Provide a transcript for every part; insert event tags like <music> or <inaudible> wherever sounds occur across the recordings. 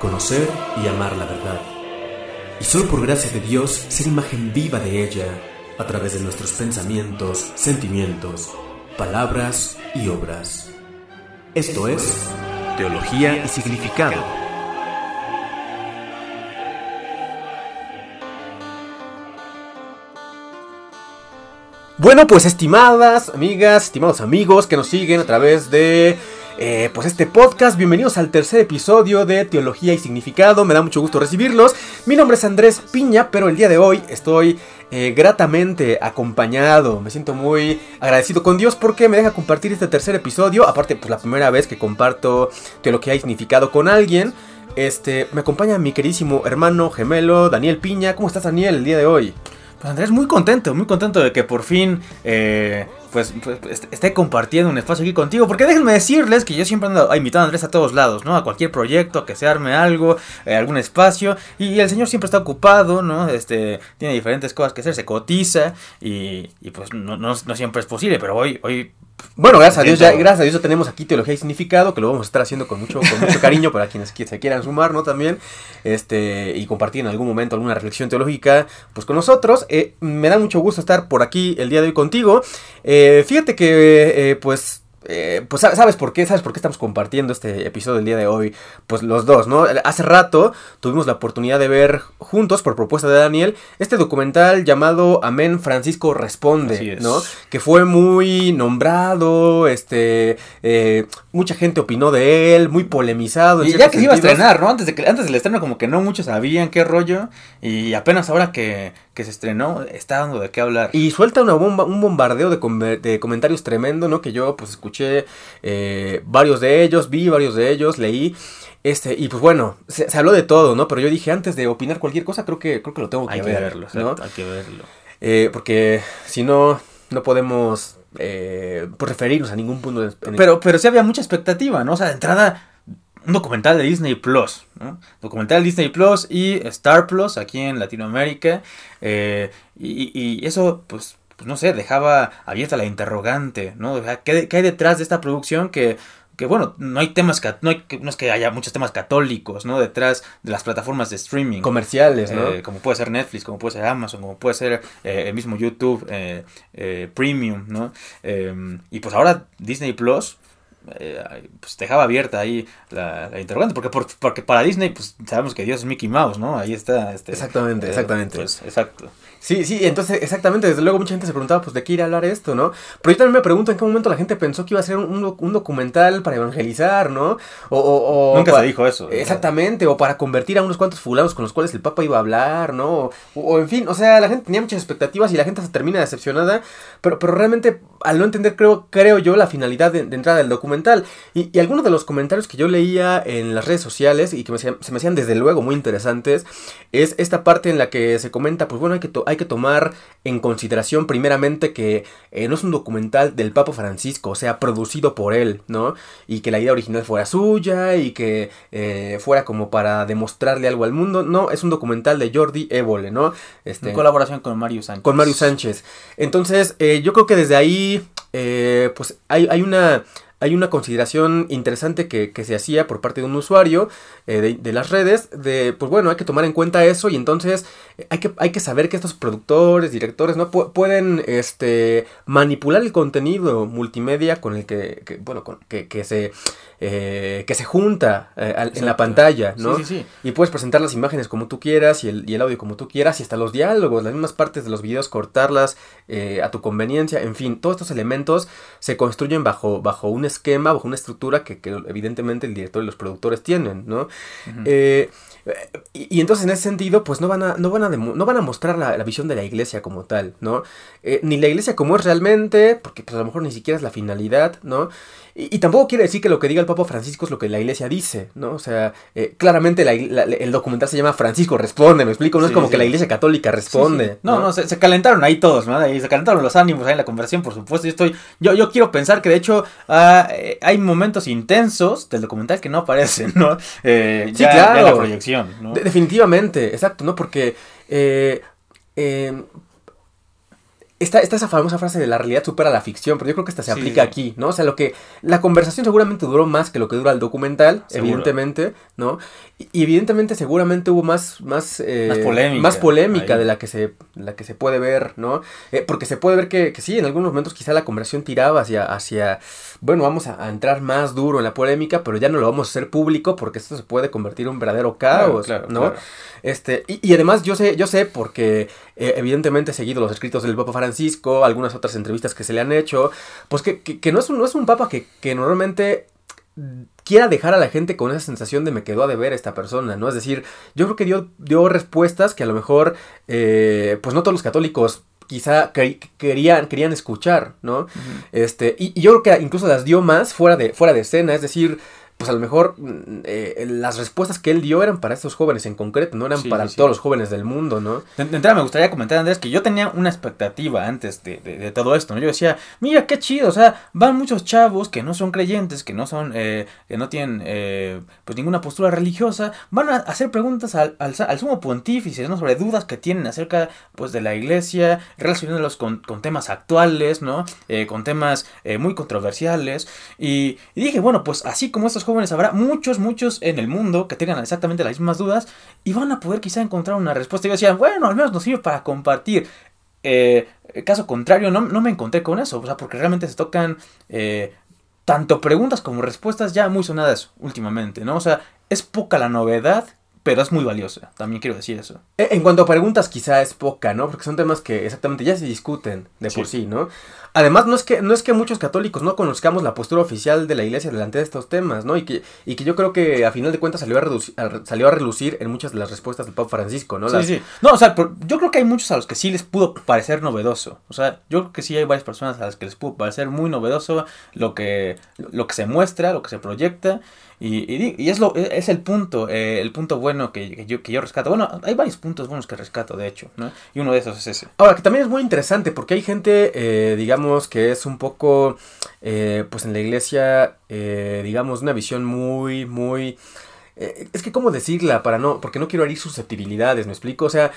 conocer y amar la verdad. Y solo por gracia de Dios ser imagen viva de ella a través de nuestros pensamientos, sentimientos, palabras y obras. Esto es Teología y Significado. Bueno, pues estimadas amigas, estimados amigos que nos siguen a través de eh, pues este podcast. Bienvenidos al tercer episodio de Teología y Significado. Me da mucho gusto recibirlos. Mi nombre es Andrés Piña, pero el día de hoy estoy eh, gratamente acompañado. Me siento muy agradecido con Dios porque me deja compartir este tercer episodio. Aparte, pues la primera vez que comparto Teología y Significado con alguien. Este, me acompaña mi queridísimo hermano gemelo Daniel Piña. ¿Cómo estás, Daniel, el día de hoy? Pues Andrés, muy contento, muy contento de que por fin eh, pues, pues esté compartiendo un espacio aquí contigo. Porque déjenme decirles que yo siempre ando invitando a Andrés a todos lados, ¿no? A cualquier proyecto, que se arme algo, eh, algún espacio. Y, el señor siempre está ocupado, ¿no? Este, tiene diferentes cosas que hacer, se cotiza y, y pues no, no, no, siempre es posible. Pero hoy, hoy bueno, gracias a Dios, ya, gracias a Dios ya tenemos aquí teología y significado, que lo vamos a estar haciendo con mucho, con mucho <laughs> cariño para quienes se quieran sumar, ¿no? También, este, y compartir en algún momento alguna reflexión teológica, pues con nosotros. Eh, me da mucho gusto estar por aquí el día de hoy contigo. Eh, fíjate que, eh, pues, eh, pues sabes por qué, sabes por qué estamos compartiendo este episodio del día de hoy, pues los dos, ¿no? Hace rato tuvimos la oportunidad de ver juntos, por propuesta de Daniel, este documental llamado Amén Francisco Responde, ¿no? Que fue muy nombrado, este, eh, mucha gente opinó de él, muy polemizado. Y ya que se iba a estrenar, ¿no? Antes, de que, antes del estreno como que no muchos sabían qué rollo, y apenas ahora que, que se estrenó, está dando de qué hablar. Y suelta una bomba, un bombardeo de, de comentarios tremendo, ¿no? Que yo pues escuché eh, varios de ellos, vi varios de ellos, leí. Este, y pues bueno, se, habló de todo, ¿no? Pero yo dije, antes de opinar cualquier cosa, creo que, creo que lo tengo que, hay ver, que verlo, ¿no? Hay que verlo. Eh, porque si no, no podemos eh, pues referirnos a ningún punto. De, pero, pero sí había mucha expectativa, ¿no? O sea, de entrada, un documental de Disney Plus, ¿no? Documental de Disney Plus y Star Plus aquí en Latinoamérica. y, y, eso, pues, pues no sé, dejaba abierta la interrogante, ¿no? ¿qué, hay detrás de esta producción que, que bueno, no hay temas, no, hay, no es que haya muchos temas católicos, ¿no? Detrás de las plataformas de streaming. Comerciales, ¿no? Eh, como puede ser Netflix, como puede ser Amazon, como puede ser eh, el mismo YouTube eh, Premium, ¿no? y pues ahora Disney Plus pues dejaba abierta ahí la, interrogante, porque, porque para Disney, pues sabemos que Dios es Mickey Mouse, ¿no? Ahí está. Este, exactamente, exactamente. Pues, exacto. Sí, sí, entonces, exactamente, desde luego mucha gente se preguntaba, pues, ¿de qué ir a hablar esto, no? Pero yo también me pregunto en qué momento la gente pensó que iba a ser un, un documental para evangelizar, ¿no? O, o, Nunca se dijo eso. Exactamente, o para convertir a unos cuantos fulanos con los cuales el Papa iba a hablar, ¿no? O, en fin, o sea, la gente tenía muchas expectativas y la gente se termina decepcionada, pero, pero realmente, al no entender, creo, creo yo, la finalidad de, entrada del documental. Y, y, algunos de los comentarios que yo leía en las redes sociales y que se me hacían desde luego muy interesantes, es esta parte en la que se comenta, pues bueno, hay que, hay que tomar en consideración primeramente que eh, no es un documental del Papa Francisco, o sea, producido por él, ¿no? Y que la idea original fuera suya y que eh, fuera como para demostrarle algo al mundo. No, es un documental de Jordi Évole, ¿no? Este, en colaboración con Mario Sánchez. Con Mario Sánchez. Entonces, eh, yo creo que desde ahí, pues hay, hay una hay una consideración interesante que, se hacía por parte de un usuario eh, de, las redes, de, pues bueno, hay que tomar en cuenta eso y entonces eh, hay que, hay que saber que estos productores, directores, ¿no? pueden este, manipular el contenido multimedia con el que, bueno, con, que, que se eh, que se junta eh, en la pantalla, ¿no? Sí, sí, sí. Y puedes presentar las imágenes como tú quieras y el, y el, audio como tú quieras y hasta los diálogos, las mismas partes de los videos, cortarlas eh, a tu conveniencia, en fin, todos estos elementos se construyen bajo, bajo un esquema, bajo una estructura que, que evidentemente el director y los productores tienen, ¿no? y, entonces en ese sentido, pues no van a, no van a, no van a mostrar la, visión de la iglesia como tal, ¿no? ni la iglesia como es realmente, porque pues a lo mejor ni siquiera es la finalidad, ¿no? Y, tampoco quiere decir que lo que diga el Papa Francisco es lo que la iglesia dice, ¿no? O sea, eh, claramente el documental se llama Francisco Responde, ¿me explico? No es como que la iglesia católica responde. No, no, se, calentaron ahí todos, ¿no? se calentaron los ánimos ahí en la conversación, por supuesto. Yo estoy, yo, yo quiero pensar que de hecho ah, eh, hay momentos intensos del documental que no aparecen, ¿no? Eh, sí, claro. la proyección, ¿no? definitivamente, exacto, ¿no? Porque está, está esa famosa frase de la realidad supera la ficción, pero yo creo que esta se aplica aquí, ¿no? O sea, lo que la conversación seguramente duró más que lo que dura el documental, evidentemente, ¿no? Y, evidentemente seguramente hubo más más, eh, más polémica, más polémica de la que se la que se puede ver, ¿no? Eh, porque se puede ver que, que, sí, en algunos momentos quizá la conversación tiraba hacia hacia bueno, vamos a, entrar más duro en la polémica, pero ya no lo vamos a hacer público porque esto se puede convertir en un verdadero caos, ¿no? Este, y, además yo sé, yo sé porque eh, evidentemente he seguido los escritos del Papa Francisco, algunas otras entrevistas que se le han hecho, pues que, que, no, es un, no es un Papa que, que normalmente quiera dejar a la gente con esa sensación de me quedó a deber esta persona, ¿no? Es decir, yo creo que dio, dio respuestas que a lo mejor, eh, pues no todos los católicos quizá querían, querían escuchar, ¿no? Este, y, y, yo creo que incluso las dio más fuera de, fuera de escena, es decir, pues a lo mejor mm, eh, las respuestas que él dio eran para estos jóvenes en concreto, no eran para todos los jóvenes del mundo, ¿no? De, entrada me gustaría comentar, Andrés, que yo tenía una expectativa antes de, todo esto, ¿no? Yo decía, mira, qué chido, o sea, van muchos chavos que no son creyentes, que no son, eh, que no tienen, eh, pues ninguna postura religiosa, van a hacer preguntas al, al, sumo pontífice, ¿no? Sobre dudas que tienen acerca, pues, de la iglesia, relacionándolos con, con temas actuales, ¿no? con temas muy controversiales, y, y dije, bueno, pues así como estos jóvenes habrá muchos, muchos en el mundo que tengan exactamente las mismas dudas y van a poder quizá encontrar una respuesta. Y decían, bueno, al menos nos sirve para compartir. Eh, caso contrario, no, no, me encontré con eso, o sea, porque realmente se tocan eh, tanto preguntas como respuestas ya muy sonadas últimamente, ¿no? O sea, es poca la novedad pero es muy valiosa, también quiero decir eso. E, en cuanto a preguntas, quizá es poca, ¿no? Porque son temas que exactamente ya se discuten de por sí, ¿no? Además, no es que, no es que muchos católicos no conozcamos la postura oficial de la iglesia delante de estos temas, ¿no? Y que, y que yo creo que a final de cuentas salió a, reducir, salió a relucir en muchas de las respuestas del Papa Francisco, ¿no? Sí, sí. No, o sea, yo creo que hay muchos a los que sí les pudo parecer novedoso. O sea, yo creo que sí hay varias personas a las que les pudo parecer muy novedoso lo que, lo que se muestra, lo que se proyecta. Y, y, es, lo, es el punto, eh, el punto bueno que, yo, que yo rescato. Bueno, hay varios puntos buenos que rescato, de hecho, ¿no? Y uno de esos es ese. Ahora, que también es muy interesante porque hay gente, eh, digamos, que es un poco, eh, pues en la iglesia, digamos, una visión muy, muy... es que, ¿cómo decirla? Para no, porque no quiero herir susceptibilidades, ¿me explico? O sea,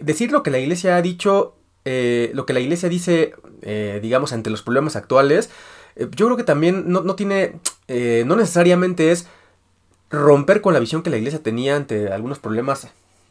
decir lo que la iglesia ha dicho, lo que la iglesia dice, digamos, ante los problemas actuales, eh, yo creo que también no, no tiene, eh, no necesariamente es romper con la visión que la iglesia tenía ante algunos problemas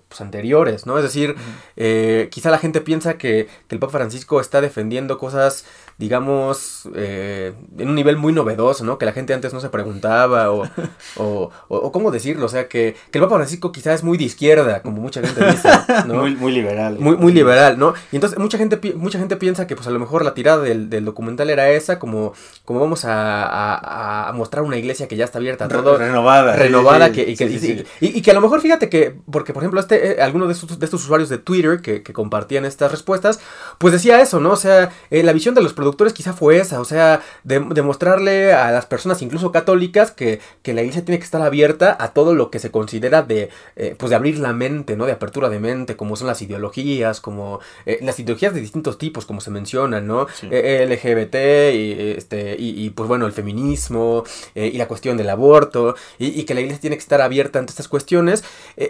pues, anteriores, ¿no? Es decir, eh, quizá la gente piensa que, que, el Papa Francisco está defendiendo cosas digamos, eh, en un nivel muy novedoso, ¿no? Que la gente antes no se preguntaba o, <laughs> o, o, cómo decirlo, o sea, que, que, el Papa Francisco quizás es muy de izquierda, como mucha gente dice, ¿no? <laughs> muy, muy liberal. Muy, muy liberal, ¿no? Y entonces mucha gente, mucha gente piensa que pues a lo mejor la tirada del, del documental era esa, como, como vamos a, a, a, mostrar una iglesia que ya está abierta a todo. Renovada. Renovada, que, y, que, y, que a lo mejor fíjate que, porque por ejemplo, este, eh, alguno de estos, de estos usuarios de Twitter que, que compartían estas respuestas, pues decía eso, ¿no? O sea, eh, la visión de los productores quizá fue esa, o sea, demostrarle a las personas, incluso católicas, que, que, la iglesia tiene que estar abierta a todo lo que se considera de, eh, pues de abrir la mente, ¿no? De apertura de mente, como son las ideologías, como eh, las ideologías de distintos tipos, como se mencionan, ¿no? Eh, LGBT, y, este, y, pues bueno, el feminismo, y la cuestión del aborto, y, que la iglesia tiene que estar abierta ante estas cuestiones,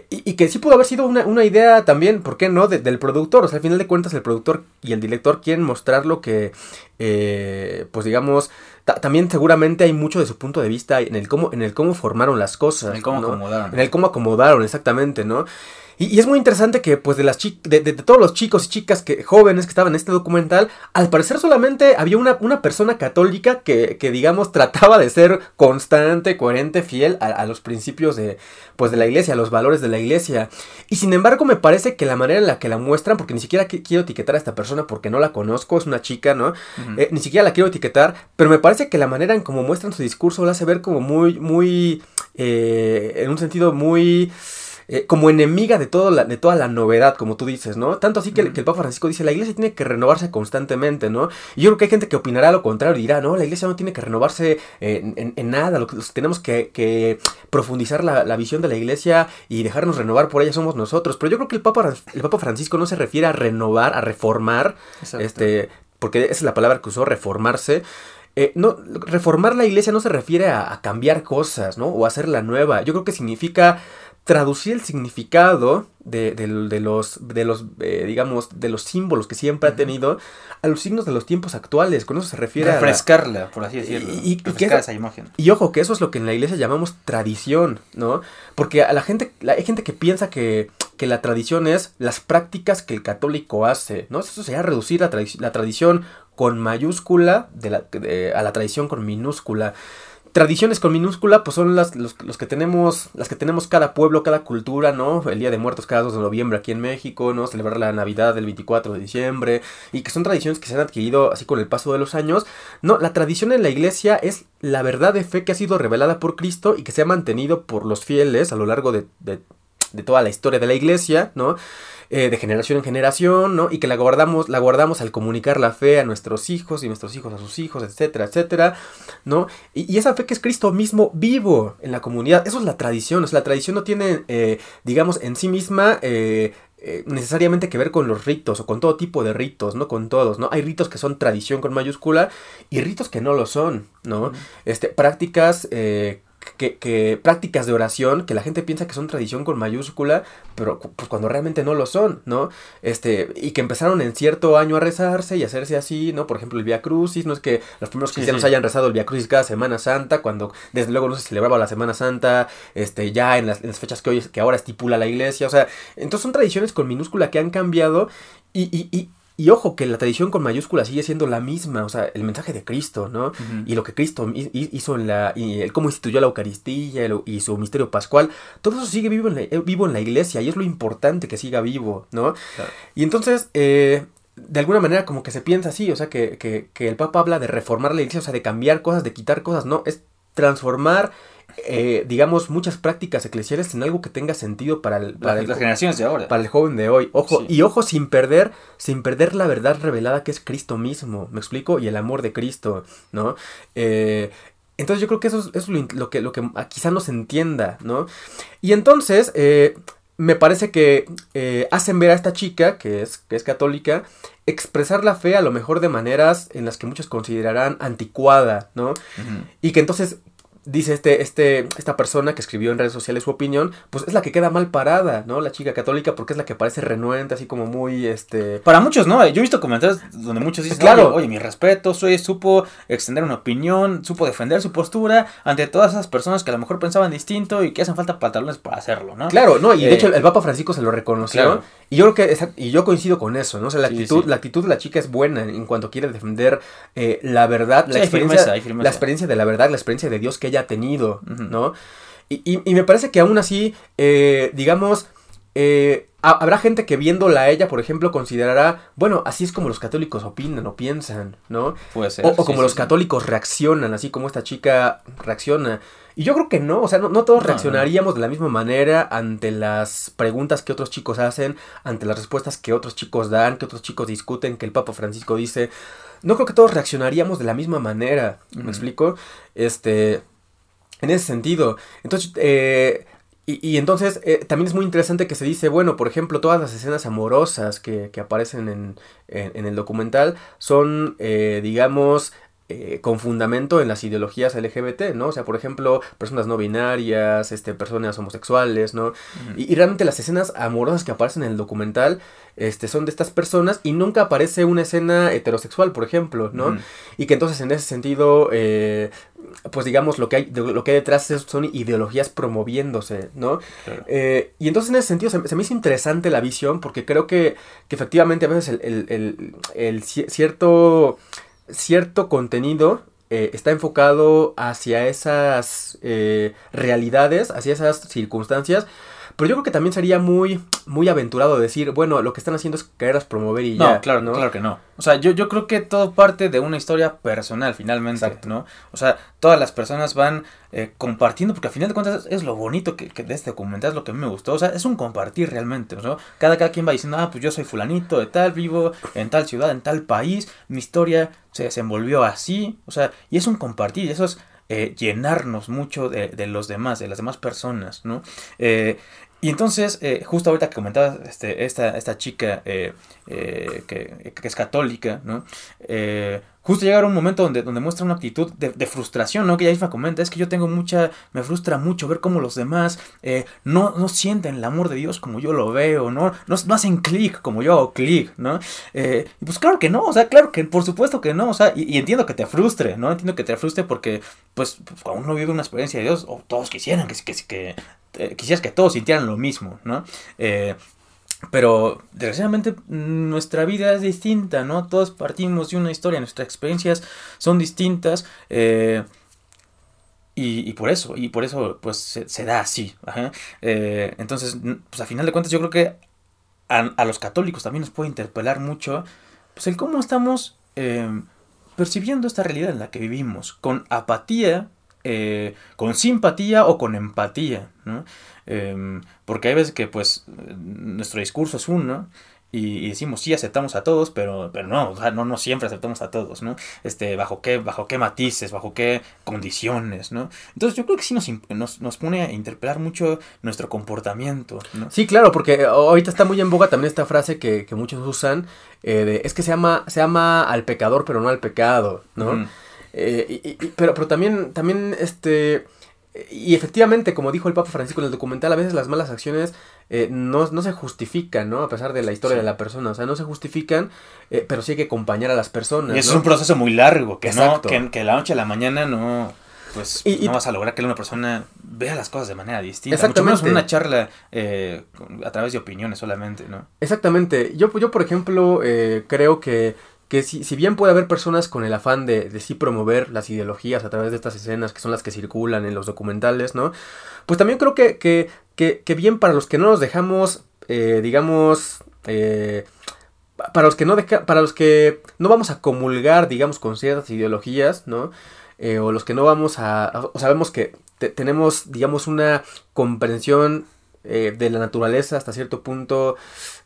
y, que sí pudo haber sido una, una idea también, ¿por qué no?, del productor, o sea, al final de cuentas el productor y el director quieren mostrar lo que eh, pues digamos, también seguramente hay mucho de su punto de vista en el cómo, en el cómo formaron las cosas. En el cómo acomodaron. En el cómo acomodaron, exactamente, ¿no? Y, es muy interesante que, pues, de las de, de, todos los chicos y chicas que, jóvenes que estaban en este documental, al parecer solamente había una, una persona católica que, que, digamos, trataba de ser constante, coherente, fiel a, los principios de, pues, de la iglesia, a los valores de la iglesia. Y sin embargo, me parece que la manera en la que la muestran, porque ni siquiera quiero etiquetar a esta persona porque no la conozco, es una chica, ¿no? Eh, ni siquiera la quiero etiquetar, pero me parece que la manera en cómo muestran su discurso la hace ver como muy, muy, eh, en un sentido muy eh, como enemiga de, todo la, de toda la novedad, como tú dices, ¿no? Tanto así que, el Papa Francisco dice, la iglesia tiene que renovarse constantemente, ¿no? Y yo creo que hay gente que opinará lo contrario y dirá, no, la iglesia no tiene que renovarse en, nada, lo que tenemos que, profundizar la, visión de la iglesia y dejarnos renovar por ella somos nosotros. Pero yo creo que el Papa, el Papa Francisco no se refiere a renovar, a reformar, este, porque esa es la palabra que usó, reformarse, eh, no, reformar la iglesia no se refiere a, a cambiar cosas, ¿no? O hacerla nueva. Yo creo que significa traducir el significado de, los, de los eh, digamos, de los símbolos que siempre ha tenido a los signos de los tiempos actuales. Con eso se refiere Refrescarla, por así decirlo. Y, esa imagen. Y ojo, que eso es lo que en la iglesia llamamos tradición, ¿no? Porque a la gente, hay gente que piensa que, que, la tradición es las prácticas que el católico hace, ¿no? Eso sería reducir la, la tradición con mayúscula de la, a la tradición con minúscula tradiciones con minúscula, pues son las los, que tenemos, las que tenemos cada pueblo, cada cultura, ¿no? El Día de Muertos cada 2 de noviembre aquí en México, ¿no? Celebrar la Navidad el 24 de diciembre, y que son tradiciones que se han adquirido así con el paso de los años. No, la tradición en la iglesia es la verdad de fe que ha sido revelada por Cristo y que se ha mantenido por los fieles a lo largo de, de toda la historia de la iglesia, ¿no? Eh, de generación en generación, ¿no? Y que la guardamos, la guardamos al comunicar la fe a nuestros hijos y nuestros hijos a sus hijos, etcétera, etcétera, ¿no? Y, esa fe que es Cristo mismo vivo en la comunidad, eso es la tradición, o sea, la tradición no tiene, eh, digamos, en sí misma... Eh, necesariamente que ver con los ritos o con todo tipo de ritos, no con todos, ¿no? Hay ritos que son tradición con mayúscula y ritos que no lo son, ¿no? Este, prácticas que, prácticas de oración que la gente piensa que son tradición con mayúscula, pero pues cuando realmente no lo son, ¿no? Este, y que empezaron en cierto año a rezarse y hacerse así, ¿no? Por ejemplo, el Via Crucis, no es que los primeros cristianos hayan rezado el Via Crucis cada Semana Santa, cuando desde luego no se celebraba la Semana Santa, este, ya en las, fechas que hoy que ahora estipula la iglesia, o sea, entonces son tradiciones con minúscula que han cambiado y, y, y y ojo, que la tradición con mayúscula sigue siendo la misma, o sea, el mensaje de Cristo, ¿no? Y lo que Cristo hizo en la. y cómo instituyó la Eucaristía y su misterio pascual, todo eso sigue vivo en la, eh, vivo en la iglesia y es lo importante que siga vivo, ¿no? Y entonces, eh, de alguna manera, como que se piensa así, o sea, que, que, que el Papa habla de reformar la iglesia, o sea, de cambiar cosas, de quitar cosas, no, es transformar eh, digamos, muchas prácticas eclesiales en algo que tenga sentido para, el, para las generaciones de ahora. Para el joven de hoy. Ojo, y ojo sin perder, sin perder la verdad revelada que es Cristo mismo, ¿me explico? Y el amor de Cristo, ¿no? Eh, entonces yo creo que eso es, lo, que, lo que quizá no se entienda, ¿no? Y entonces, eh, me parece que hacen ver a esta chica, que es, que es católica, expresar la fe a lo mejor de maneras en las que muchos considerarán anticuada, ¿no? Y que entonces dice este, este, esta persona que escribió en redes sociales su opinión, pues es la que queda mal parada, ¿no? La chica católica, porque es la que parece renuente, así como muy, este... Para muchos, ¿no? Yo he visto comentarios donde muchos dicen, claro, oye, mi respeto, soy, supo extender una opinión, supo defender su postura ante todas esas personas que a lo mejor pensaban distinto y que hacen falta pantalones para hacerlo, ¿no? Claro, no, y de eh, hecho el, Papa Francisco se lo reconoció, y yo creo que, y yo coincido con eso, ¿no? O sea, la actitud, la actitud de la chica es buena en cuanto quiere defender eh, la verdad, la experiencia, la experiencia de la verdad, la experiencia de Dios que ella ha tenido, ¿no? Y, y, me parece que aún así, eh, digamos, eh, habrá gente que viéndola a ella, por ejemplo, considerará, bueno, así es como los católicos opinan o piensan, ¿no? Puede ser. O, como los católicos reaccionan, así como esta chica reacciona. Y yo creo que no, o sea, no, todos reaccionaríamos de la misma manera ante las preguntas que otros chicos hacen, ante las respuestas que otros chicos dan, que otros chicos discuten, que el Papa Francisco dice. No creo que todos reaccionaríamos de la misma manera, ¿me explico? Este, en ese sentido. Entonces, eh, y, entonces eh, también es muy interesante que se dice, bueno, por ejemplo, todas las escenas amorosas que, que aparecen en, en, el documental son, eh, digamos, eh, con fundamento en las ideologías LGBT, ¿no? O sea, por ejemplo, personas no binarias, este, personas homosexuales, ¿no? y, realmente las escenas amorosas que aparecen en el documental este, son de estas personas y nunca aparece una escena heterosexual, por ejemplo, ¿no? Y que entonces en ese sentido, eh, pues digamos, lo que, hay, lo que hay detrás son ideologías promoviéndose, ¿no? Eh, y entonces en ese sentido se, me hizo interesante la visión porque creo que, que efectivamente a veces el, el, el cierto cierto contenido eh, está enfocado hacia esas eh, realidades, hacia esas circunstancias, pero yo creo que también sería muy, muy aventurado decir, bueno, lo que están haciendo es quererlas promover y ya. Claro, ¿no? claro que no. O sea, yo, yo creo que todo parte de una historia personal, finalmente, ¿no? O sea, todas las personas van eh, compartiendo, porque al final de cuentas es lo bonito que, de este documental, es lo que a mí me gustó. O sea, es un compartir realmente, ¿no? Cada, cada quien va diciendo, ah, pues yo soy fulanito de tal, vivo en tal ciudad, en tal país, mi historia se desenvolvió así. O sea, y es un compartir, y eso es eh, llenarnos mucho de, de, los demás, de las demás personas, ¿no? Eh, y entonces, eh, justo ahorita que comentabas este, esta, esta chica eh, eh, que, es católica, ¿no? justo llega un momento donde, donde muestra una actitud de, frustración, ¿no? Que ella misma comenta, es que yo tengo mucha, me frustra mucho ver cómo los demás no, no sienten el amor de Dios como yo lo veo, ¿no? No, no hacen clic como yo hago clic, ¿no? y pues claro que no, o sea, claro que por supuesto que no, o sea, y, entiendo que te frustre, ¿no? Entiendo que te frustre porque, pues, pues cuando uno vive una experiencia de Dios, o todos quisieran que, que, que eh, quisieras que todos sintieran lo mismo, ¿no? Eh, pero desgraciadamente nuestra vida es distinta, ¿no? Todos partimos de una historia, nuestras experiencias son distintas. Eh, y, por eso, y por eso pues se, da así. entonces, pues a final de cuentas yo creo que a, los católicos también nos puede interpelar mucho pues el cómo estamos percibiendo esta realidad en la que vivimos, con apatía eh, con simpatía o con empatía, ¿no? Em, porque hay veces que pues nuestro discurso es uno y, decimos sí aceptamos a todos, pero, pero no, no, no siempre aceptamos a todos, ¿no? Este, bajo qué, bajo qué matices, bajo qué condiciones, ¿no? Entonces yo creo que sí nos, nos, pone a interpelar mucho nuestro comportamiento, ¿no? Sí, claro, porque ahorita está muy en boga también esta frase que, muchos usan, eh, de, es que se ama, se ama al pecador, pero no al pecado, ¿no? Eh, pero, pero también, también, este... Y efectivamente, como dijo el Papa Francisco en el documental, a veces las malas acciones eh, no, se justifican, ¿no? A pesar de la historia de la persona. O sea, no se justifican, eh, pero sí hay que acompañar a las personas. Y es un proceso muy largo, que no, que, que, la noche a la mañana no, pues no vas a lograr que una persona vea las cosas de manera distinta. Exactamente. Mucho menos una charla a través de opiniones solamente, ¿no? Exactamente. Yo, yo por ejemplo, creo que que si, si, bien puede haber personas con el afán de, de sí promover las ideologías a través de estas escenas que son las que circulan en los documentales, ¿no? Pues también creo que, que, que, bien para los que no nos dejamos, eh, digamos, eh, para los que no deja, para los que no vamos a comulgar, digamos, con ciertas ideologías, ¿no? Eh, o los que no vamos a, o sabemos que tenemos, digamos, una comprensión de la naturaleza hasta cierto punto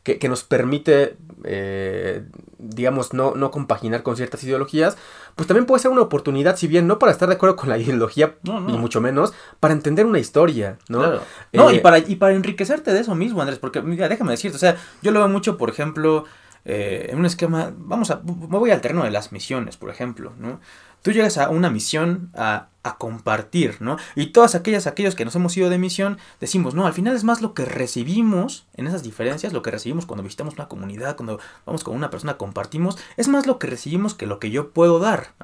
que, nos permite, eh, digamos, no, no compaginar con ciertas ideologías, pues también puede ser una oportunidad, si bien no para estar de acuerdo con la <laughs> ideología, ni mucho menos, para entender una historia, ¿no? No, y, eh, para, y para enriquecerte de eso mismo, Andrés, porque, mira, déjame decirte, o sea, yo lo veo mucho, por ejemplo, eh, en un esquema, vamos a, me voy al terreno de las misiones, por ejemplo, ¿no? Tú llegas a una misión a, compartir, ¿no? Y todas aquellas, aquellos que nos hemos ido de misión, decimos, no, al final es más lo que recibimos en esas diferencias, lo que recibimos cuando visitamos una comunidad, cuando vamos con una persona, compartimos, es más lo que recibimos que lo que yo puedo dar.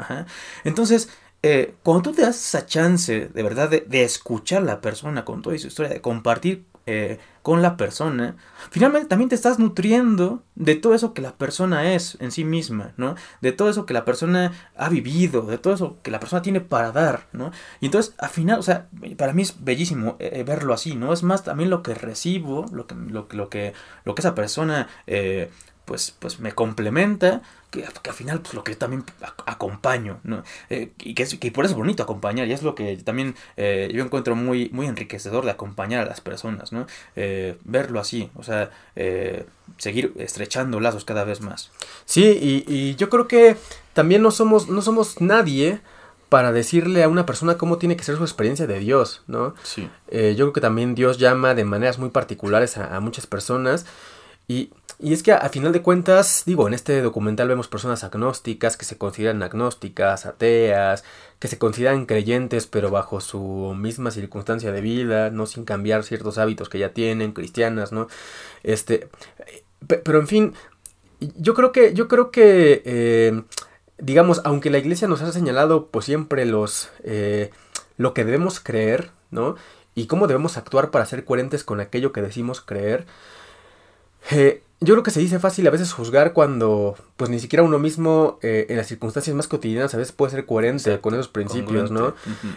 Entonces, eh, cuando tú te das esa chance de verdad de, de, escuchar a la persona con toda su historia, de compartir eh, con la persona, finalmente también te estás nutriendo de todo eso que la persona es en sí misma, ¿no? De todo eso que la persona ha vivido, de todo eso que la persona tiene para dar, ¿no? Y entonces, al final, o sea, para mí es bellísimo eh, verlo así, ¿no? Es más también lo que recibo, lo que, lo, lo que, lo que esa persona eh, pues, pues me complementa, que, al final pues lo que yo también acompaño, ¿no? Eh, y, que, es, por eso es bonito acompañar, y es lo que también eh, yo encuentro muy, muy enriquecedor de acompañar a las personas, ¿no? Eh, verlo así, o sea, seguir estrechando lazos cada vez más. Sí, y, y yo creo que también no somos, no somos nadie para decirle a una persona cómo tiene que ser su experiencia de Dios, ¿no? Sí. yo creo que también Dios llama de maneras muy particulares a, a muchas personas y es que a, final de cuentas, digo, en este documental vemos personas agnósticas que se consideran agnósticas, ateas, que se consideran creyentes pero bajo su misma circunstancia de vida, no sin cambiar ciertos hábitos que ya tienen, cristianas, ¿no? Este, pero en fin, yo creo que, yo creo que, eh, digamos, aunque la iglesia nos ha señalado pues siempre los, eh, lo que debemos creer, ¿no? Y cómo debemos actuar para ser coherentes con aquello que decimos creer, eh, yo creo que se dice fácil a veces juzgar cuando, pues ni siquiera uno mismo, eh, en las circunstancias más cotidianas, a veces puede ser coherente con esos principios, ¿no?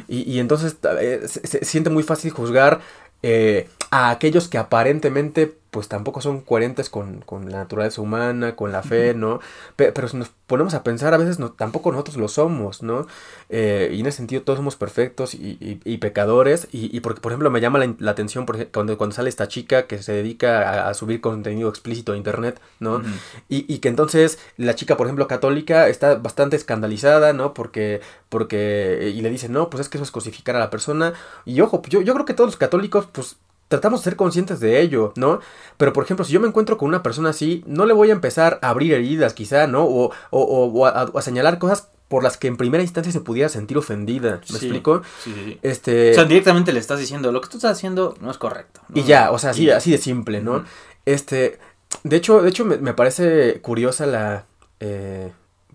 y, y, entonces eh, se, siente muy fácil juzgar eh, a aquellos que aparentemente pues tampoco son coherentes con, la naturaleza humana, con la fe, ¿no? Pero, si nos ponemos a pensar, a veces no, tampoco nosotros lo somos, ¿no? Eh, y en ese sentido todos somos perfectos y, pecadores. Y, porque, por ejemplo, me llama la, atención por cuando, cuando sale esta chica que se dedica a, subir contenido explícito a internet, ¿no? y, que entonces la chica, por ejemplo, católica, está bastante escandalizada, ¿no? Porque, porque, y le dicen, no, pues es que eso es cosificar a la persona. Y ojo, yo, yo creo que todos los católicos, pues tratamos de ser conscientes de ello, ¿no? Pero, por ejemplo, si yo me encuentro con una persona así, no le voy a empezar a abrir heridas, quizá, ¿no? O, o, a, señalar cosas por las que en primera instancia se pudiera sentir ofendida. ¿Me explico? Sí, sí, Este... O sea, directamente le estás diciendo, lo que tú estás haciendo no es correcto. Y ya, o sea, así, así de simple, ¿no? Este... De hecho, de hecho me, me parece curiosa la... Eh,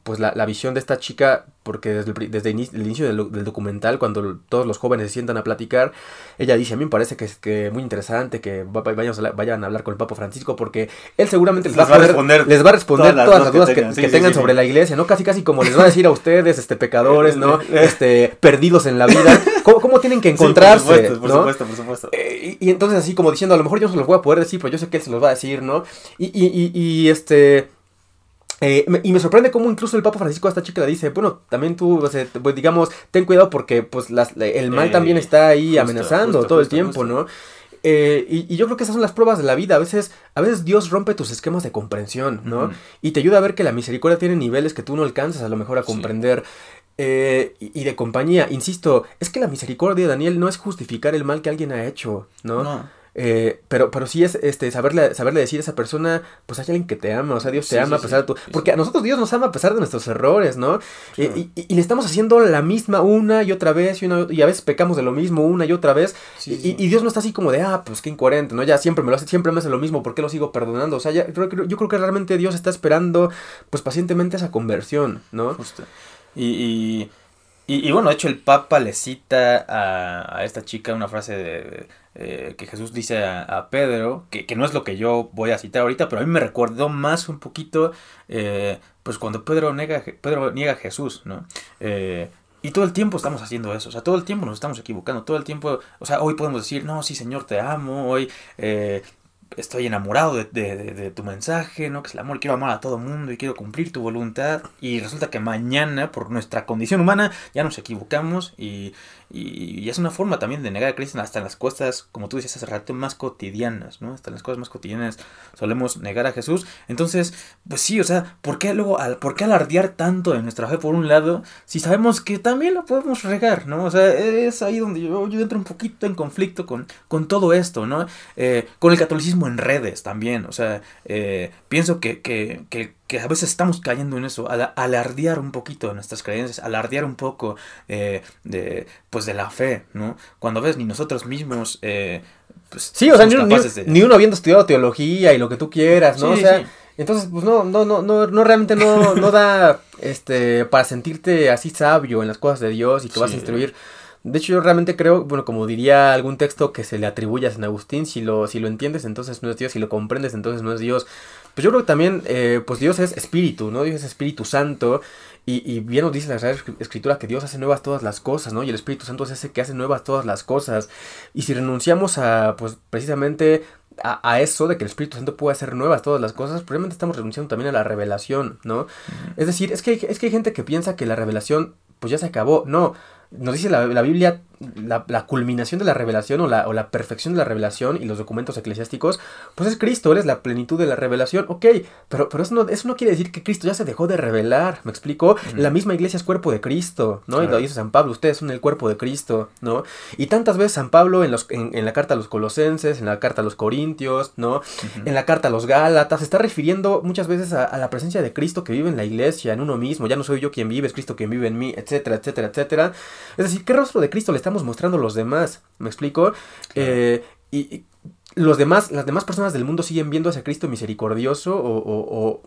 pues la, la, visión de esta chica, porque desde el, desde el inicio del, del, documental, cuando todos los jóvenes se sientan a platicar, ella dice, a mí me parece que es que muy interesante que vayan a hablar con el Papa Francisco, porque él seguramente les, va, a responder, les va a responder todas, las dudas que, tengan, sobre la iglesia, ¿no? Casi casi como les va a decir a ustedes, este pecadores, ¿no? <laughs> este perdidos en la vida, ¿cómo, cómo tienen que encontrarse? por supuesto, por supuesto, por supuesto. Eh, y, entonces así como diciendo, a lo mejor yo no se los voy a poder decir, pero yo sé que él se los va a decir, ¿no? y, y, y este eh, y me sorprende cómo incluso el Papa Francisco a esta chica le dice, bueno, también tú, pues digamos, ten cuidado porque pues el mal también está ahí amenazando todo el tiempo, ¿no? Eh, y, yo creo que esas son las pruebas de la vida. A veces, a veces Dios rompe tus esquemas de comprensión, ¿no? Y te ayuda a ver que la misericordia tiene niveles que tú no alcanzas a lo mejor a comprender. Eh, y, de compañía, insisto, es que la misericordia, Daniel, no es justificar el mal que alguien ha hecho, ¿no? no. Eh, pero, pero sí es este, saberle, saberle decir a esa persona, pues hay alguien que te ama, o sea, Dios te ama a pesar de tu... Porque a nosotros Dios nos ama a pesar de nuestros errores, ¿no? Y, le estamos haciendo la misma una y otra vez, y, una, y a veces pecamos de lo mismo una y otra vez, y, Dios no está así como de, ah, pues qué incoherente, ¿no? Ya siempre me lo hace, siempre me hace lo mismo, ¿por qué lo sigo perdonando? O sea, ya, yo, yo creo que realmente Dios está esperando, pues pacientemente esa conversión, ¿no? Justo. y... Y, bueno, de hecho el Papa le cita a, a esta chica una frase de, eh, que Jesús dice a, Pedro, que, no es lo que yo voy a citar ahorita, pero a mí me recordó más un poquito, eh, pues cuando Pedro, niega, Pedro niega a Jesús, ¿no? Eh, y todo el tiempo estamos haciendo eso, o sea, todo el tiempo nos estamos equivocando, todo el tiempo, o sea, hoy podemos decir, no, sí, Señor, te amo, hoy estoy enamorado de, de, tu mensaje, ¿no? Que es el amor, quiero amar a todo mundo y quiero cumplir tu voluntad. Y resulta que mañana, por nuestra condición humana, ya nos equivocamos y, y, es una forma también de negar a Cristo hasta en las cosas, como tú decías hace rato, más cotidianas, ¿no? Hasta en las cosas más cotidianas solemos negar a Jesús. Entonces, pues sí, o sea, ¿por qué luego, por qué alardear tanto de nuestra fe por un lado si sabemos que también lo podemos regar, ¿no? O sea, es ahí donde yo, yo entro un poquito en conflicto con, con todo esto, ¿no? Eh, con el catolicismo en redes también, o sea, eh, pienso que, que, que que a veces estamos cayendo en eso, alardear un poquito de nuestras creencias, alardear un poco eh, de, pues de la fe, ¿no? Cuando ves ni nosotros mismos, eh, pues, sí, o sea, ni, uno habiendo estudiado teología y lo que tú quieras, ¿no? o sea, entonces, pues no, no, no, no, no realmente no, no da, este, para sentirte así sabio en las cosas de Dios y que vas a instruir. De hecho, yo realmente creo, bueno, como diría algún texto que se le atribuye a San Agustín, si lo, si lo entiendes, entonces no es Dios, si lo comprendes, entonces no es Dios. Pues yo creo que también, eh, pues Dios es espíritu, ¿no? Dios es Espíritu Santo. Y, y, bien nos dice la Sagrada Escritura que Dios hace nuevas todas las cosas, ¿no? Y el Espíritu Santo es ese que hace nuevas todas las cosas. Y si renunciamos a, pues precisamente a, eso de que el Espíritu Santo puede hacer nuevas todas las cosas, probablemente estamos renunciando también a la revelación, ¿no? Es decir, es que, hay, es que hay gente que piensa que la revelación, pues ya se acabó. No, nos dice la, la Biblia la, la, culminación de la revelación o la, o la, perfección de la revelación y los documentos eclesiásticos, pues es Cristo, Él es la plenitud de la revelación, ok, pero, pero eso, no, eso no quiere decir que Cristo ya se dejó de revelar, ¿me explico? La misma iglesia es cuerpo de Cristo, ¿no? Y lo dice San Pablo, ustedes son el cuerpo de Cristo, ¿no? Y tantas veces San Pablo en, los, en, la carta a los colosenses, en la carta a los corintios, ¿no? En la carta a los gálatas, se está refiriendo muchas veces a, a, la presencia de Cristo que vive en la iglesia, en uno mismo, ya no soy yo quien vive, es Cristo quien vive en mí, etcétera, etcétera, etcétera. Es decir, ¿qué rostro de Cristo le estamos mostrando a los demás? ¿Me explico? Eh, y, los demás, las demás personas del mundo siguen viendo a ese Cristo misericordioso o, o, o,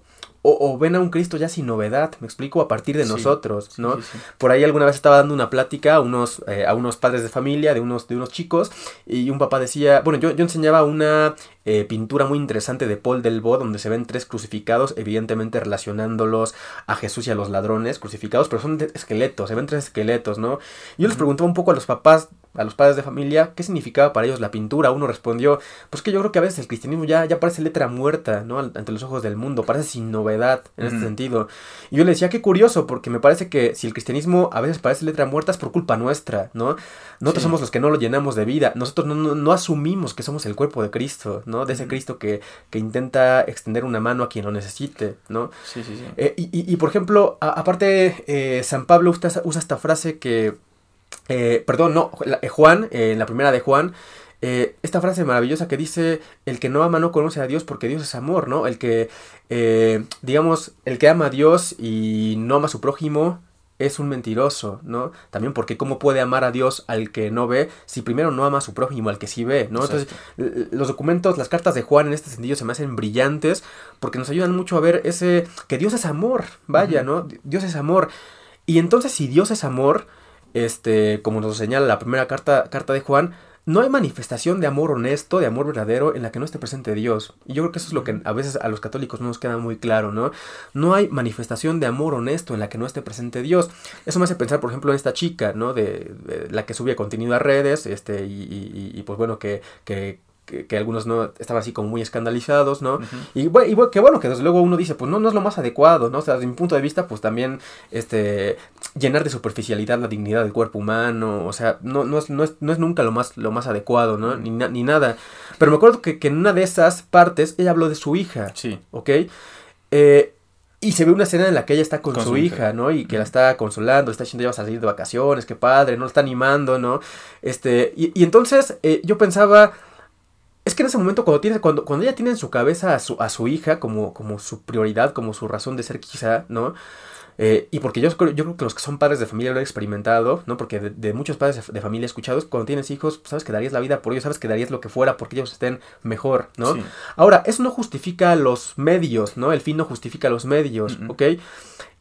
ven a un Cristo ya sin novedad, me explico, a partir de nosotros, ¿no? Por ahí alguna vez estaba dando una plática a unos, eh, a unos padres de familia, de unos, de unos chicos, y un papá decía, bueno, yo, yo enseñaba una eh, pintura muy interesante de Paul Delvaux, donde se ven tres crucificados, evidentemente relacionándolos a Jesús y a los ladrones crucificados, pero son esqueletos, se ven tres esqueletos, ¿no? Yo les preguntaba un poco a los papás a los padres de familia qué significaba para ellos la pintura. Uno respondió, pues que yo creo que a veces el cristianismo ya, ya parece letra muerta, ¿no? Ante los ojos del mundo, parece sin novedad en este sentido. Y yo le decía, qué curioso, porque me parece que si el cristianismo a veces parece letra muerta es por culpa nuestra, ¿no? Nosotros somos los que no lo llenamos de vida, nosotros no, no, asumimos que somos el cuerpo de Cristo, ¿no? De ese Cristo que, que, intenta extender una mano a quien lo necesite, ¿no? Sí, sí, sí. Eh, y, y, por ejemplo, aparte, eh, San Pablo usa, usa esta frase que eh, perdón, no, eh, Juan, eh, en la primera de Juan, eh, esta frase maravillosa que dice, el que no ama no conoce a Dios porque Dios es amor, ¿no? El que, eh, digamos, el que ama a Dios y no ama a su prójimo es un mentiroso, ¿no? También porque cómo puede amar a Dios al que no ve si primero no ama a su prójimo, al que sí ve, ¿no? Entonces, los documentos, las cartas de Juan en este sentido se me hacen brillantes porque nos ayudan mucho a ver ese que Dios es amor, vaya, ¿no? Dios es amor. Y entonces si Dios es amor, este, como nos señala la primera carta, carta de Juan, no hay manifestación de amor honesto, de amor verdadero en la que no esté presente Dios. Y yo creo que eso es lo que a veces a los católicos no nos queda muy claro, ¿no? No hay manifestación de amor honesto en la que no esté presente Dios. Eso me hace pensar, por ejemplo, en esta chica, ¿no? De, la que subía contenido a redes, este, y, y pues bueno, que, que que, algunos no estaban así como muy escandalizados, ¿no? y, bueno, y que bueno, que desde luego uno dice, pues no, no es lo más adecuado, ¿no? O sea, desde mi punto de vista, pues también, este, llenar de superficialidad la dignidad del cuerpo humano, o sea, no, no, es, no, es, no es nunca lo más, lo más adecuado, ¿no? Ni, ni nada. Pero me acuerdo que, que, en una de esas partes ella habló de su hija, sí. ¿ok? Eh, y se ve una escena en la que ella está con, su, hija, ¿no? Y que la está consolando, está diciendo ya vas a salir de vacaciones, qué padre, ¿no? La está animando, ¿no? Este, y, y entonces eh, yo pensaba, es que en ese momento cuando, tiene, cuando, cuando ella tiene en su cabeza a su, a su hija como, como su prioridad, como su razón de ser quizá, ¿no? Eh, y porque yo, yo creo que los que son padres de familia lo han experimentado, ¿no? Porque de, muchos padres de, familia escuchados, cuando tienes hijos, sabes que darías la vida por ellos, sabes que darías lo que fuera porque ellos estén mejor, ¿no? Ahora, eso no justifica los medios, ¿no? El fin no justifica los medios, ¿ok?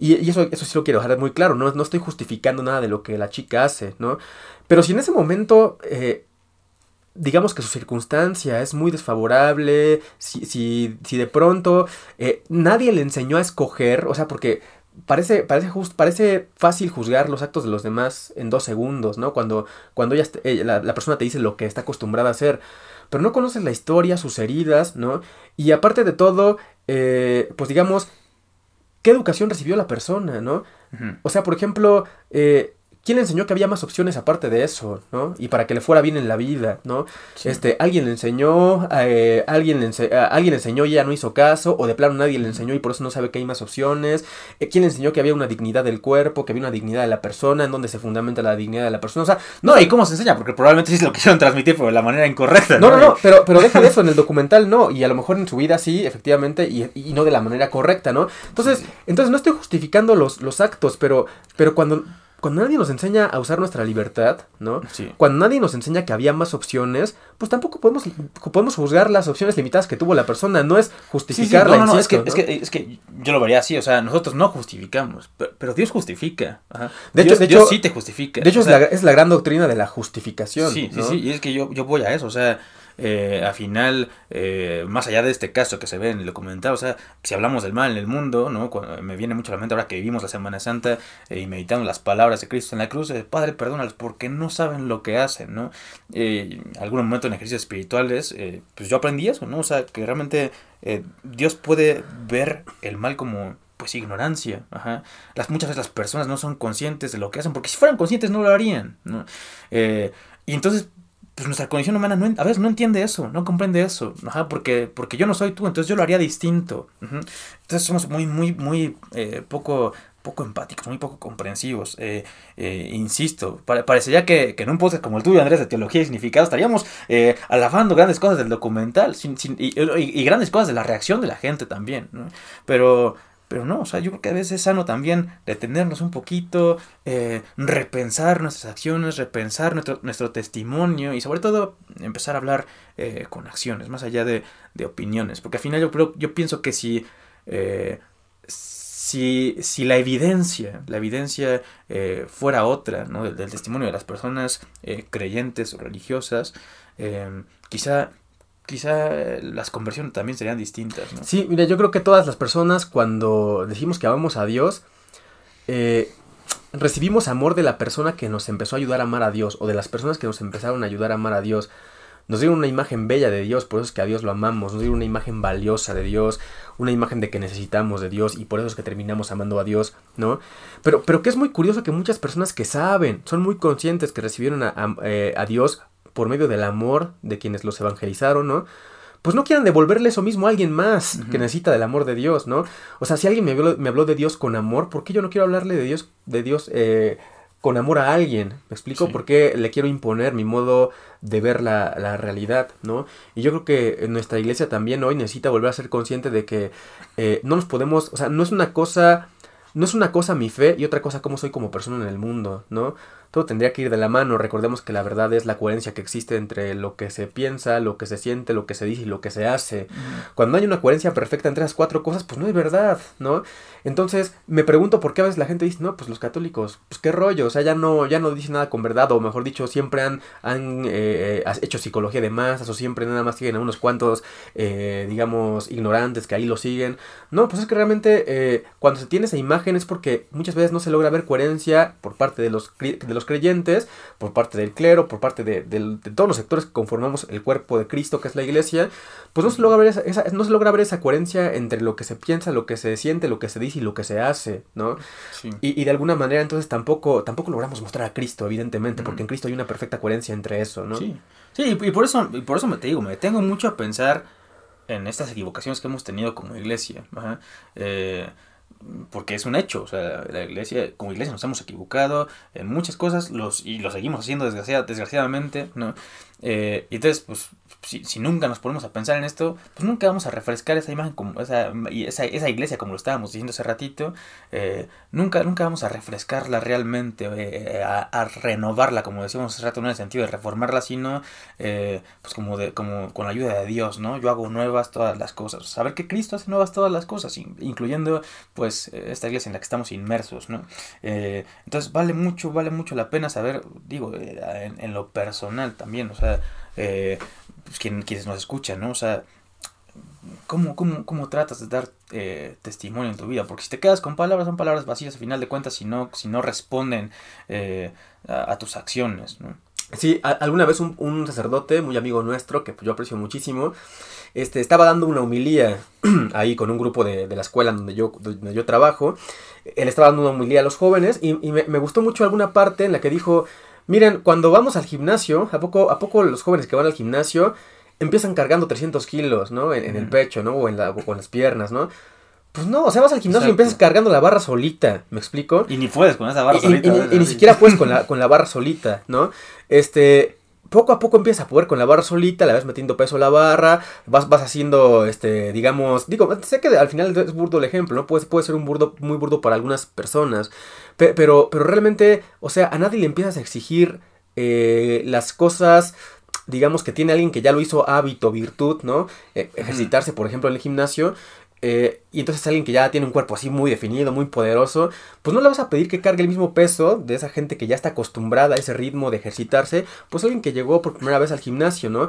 Y, eso, eso sí lo quiero dejar muy claro, ¿no? No estoy justificando nada de lo que la chica hace, ¿no? Pero si en ese momento eh, digamos que su circunstancia es muy desfavorable, si, si, si de pronto eh, nadie le enseñó a escoger, o sea, porque parece, parece, just, parece fácil juzgar los actos de los demás en dos segundos, ¿no? Cuando, cuando ella, eh, la, la, persona te dice lo que está acostumbrada a hacer, pero no conoces la historia, sus heridas, ¿no? Y aparte de todo, eh, pues digamos, ¿qué educación recibió la persona, ¿no? O sea, por ejemplo, eh, ¿Quién le enseñó que había más opciones aparte de eso, ¿no? Y para que le fuera bien en la vida, ¿no? Este, alguien le enseñó, eh, alguien, le alguien le enseñó y ya no hizo caso, o de plano nadie le enseñó y por eso no sabe que hay más opciones. Eh, ¿Quién le enseñó que había una dignidad del cuerpo, que había una dignidad de la persona, en donde se fundamenta la dignidad de la persona? O sea, no, ¿y cómo se enseña? Porque probablemente sí lo quisieron transmitir por la manera incorrecta. No, no, no, pero, pero deja de eso, en el documental no, y a lo mejor en su vida sí, efectivamente, y, y no de la manera correcta, ¿no? Entonces, entonces no estoy justificando los, los actos, pero, pero cuando cuando nadie nos enseña a usar nuestra libertad, ¿no? Sí. Cuando nadie nos enseña que había más opciones, pues tampoco podemos, podemos juzgar las opciones limitadas que tuvo la persona, no es justificarla. Sí, no, no, no, es, que, es, que, es que yo lo vería así, o sea, nosotros no justificamos, pero, Dios justifica. De, hecho, de hecho, sí te justifica. De hecho, es, la, es, la, gran doctrina de la justificación. Sí, sí, sí, y es que yo, yo voy a eso, o sea, eh, al final, eh, más allá de este caso que se ve en el documental, o sea, si hablamos del mal en el mundo, ¿no? me viene mucho a la mente ahora que vivimos la Semana Santa eh, y meditando las palabras de Cristo en la cruz, Padre, perdónalos porque no saben lo que hacen, ¿no? algún momento en ejercicios espirituales, pues yo aprendí eso, ¿no? O sea, que realmente Dios puede ver el mal como pues ignorancia. Ajá. Las, muchas veces las personas no son conscientes de lo que hacen, porque si fueran conscientes no lo harían. ¿no? y entonces pues nuestra condición humana no, a veces no entiende eso, no comprende eso, Ajá, porque, porque yo no soy tú, entonces yo lo haría distinto. Entonces somos muy, muy, muy eh, poco, poco empáticos, muy poco comprensivos. Eh, eh, insisto, parecería que, en un podcast como el tuyo, Andrés, de teología y significado, estaríamos alabando grandes cosas del documental y, grandes cosas de la reacción de la gente también. Pero, pero no, o sea, yo creo que a veces es sano también detenernos un poquito, eh, repensar nuestras acciones, repensar nuestro, nuestro testimonio y sobre todo empezar a hablar eh, con acciones, más allá de, de, opiniones. Porque al final yo, yo pienso que si, eh, si, si, la evidencia, la evidencia fuera otra, ¿no? del, del, testimonio de las personas creyentes o religiosas, quizá quizá eh, las conversiones también serían distintas. ¿no? Sí, mira, yo creo que todas las personas cuando decimos que amamos a Dios, eh, recibimos amor de la persona que nos empezó a ayudar a amar a Dios o de las personas que nos empezaron a ayudar a amar a Dios. Nos dieron una imagen bella de Dios, por eso es que a Dios lo amamos, nos dieron una imagen valiosa de Dios, una imagen de que necesitamos de Dios y por eso es que terminamos amando a Dios, ¿no? Pero, pero que es muy curioso que muchas personas que saben, son muy conscientes que recibieron a, a, eh, a Dios, por medio del amor de quienes los evangelizaron, ¿no? Pues no quieran devolverle eso mismo a alguien más que necesita del amor de Dios, ¿no? O sea, si alguien me habló, me habló, de Dios con amor, ¿por qué yo no quiero hablarle de Dios, de Dios eh, con amor a alguien? ¿Me explico? ¿Por qué le quiero imponer mi modo de ver la, la, realidad, ¿no? Y yo creo que nuestra iglesia también hoy necesita volver a ser consciente de que eh, no nos podemos, o sea, no es una cosa, no es una cosa mi fe y otra cosa cómo soy como persona en el mundo, ¿no? Todo tendría que ir de la mano. Recordemos que la verdad es la coherencia que existe entre lo que se piensa, lo que se siente, lo que se dice y lo que se hace. Cuando hay una coherencia perfecta entre esas cuatro cosas, pues no es verdad, ¿no? Entonces, me pregunto por qué a veces la gente dice, no, pues los católicos, pues qué rollo, o sea, ya no, ya no dicen nada con verdad, o mejor dicho, siempre han, han eh, hecho psicología de masas, o siempre nada más tienen a unos cuantos, eh, digamos, ignorantes que ahí lo siguen. No, pues es que realmente eh, cuando se tiene esa imagen es porque muchas veces no se logra ver coherencia por parte de los, de los creyentes, por parte del clero, por parte de, todos los sectores que conformamos el cuerpo de Cristo, que es la iglesia, pues no se logra ver esa, no se logra ver esa coherencia entre lo que se piensa, lo que se siente, lo que se dice y lo que se hace, ¿no? Y, de alguna manera entonces tampoco, tampoco logramos mostrar a Cristo, evidentemente, porque en Cristo hay una perfecta coherencia entre eso, ¿no? Sí, sí y por eso, y por eso me te digo, me tengo mucho a pensar en estas equivocaciones que hemos tenido como iglesia. Eh, porque es un hecho, o sea, la iglesia, como iglesia nos hemos equivocado en muchas cosas los, y lo seguimos haciendo desgraciadamente, ¿no? Eh, y entonces, pues, si, si, nunca nos ponemos a pensar en esto, pues nunca vamos a refrescar esa imagen, como esa, esa, esa iglesia, como lo estábamos diciendo hace ratito, eh, nunca, nunca vamos a refrescarla realmente, eh, a, renovarla, como decíamos hace rato, no en el sentido de reformarla, sino pues como, de, como con la ayuda de Dios, ¿no? Yo hago nuevas todas las cosas, saber que Cristo hace nuevas todas las cosas, incluyendo pues esta iglesia en la que estamos inmersos, ¿no? entonces vale mucho, vale mucho la pena saber, digo, en, lo personal también, o sea, eh, pues, quienes nos escuchan, ¿no? O sea, ¿cómo, cómo, cómo tratas de dar eh, testimonio en tu vida? Porque si te quedas con palabras, son palabras vacías a final de cuentas si no, si no responden eh, a, tus acciones, ¿no? Sí, alguna vez un, sacerdote, muy amigo nuestro, que yo aprecio muchísimo, este, estaba dando una humilía <clears throat> ahí con un grupo de, la escuela donde yo, donde yo trabajo. Él estaba dando una humilía a los jóvenes y, me, gustó mucho alguna parte en la que dijo, Miren, cuando vamos al gimnasio, ¿a poco, ¿a poco los jóvenes que van al gimnasio empiezan cargando 300 kilos, ¿no? En, el pecho, ¿no? O en, la, o las piernas, ¿no? Pues no, o sea, vas al gimnasio y empiezas cargando la barra solita, ¿me explico? Y ni puedes con esa barra solita. Y, ni siquiera puedes con la, con la barra solita, ¿no? Este, poco a poco empiezas a poder con la barra solita, la vas metiendo peso a la barra, vas, vas haciendo, este, digamos, digo, sé que al final es burdo el ejemplo, ¿no? Puede, puede ser un burdo, muy burdo para algunas personas, pero, pero realmente, o sea, a nadie le empiezas a exigir eh, las cosas digamos que tiene alguien que ya lo hizo hábito, virtud, ¿no? E, ejercitarse, por ejemplo, en el gimnasio. Eh, y entonces alguien que ya tiene un cuerpo así muy definido, muy poderoso, pues no le vas a pedir que cargue el mismo peso de esa gente que ya está acostumbrada a ese ritmo de ejercitarse, pues alguien que llegó por primera vez al gimnasio, ¿no?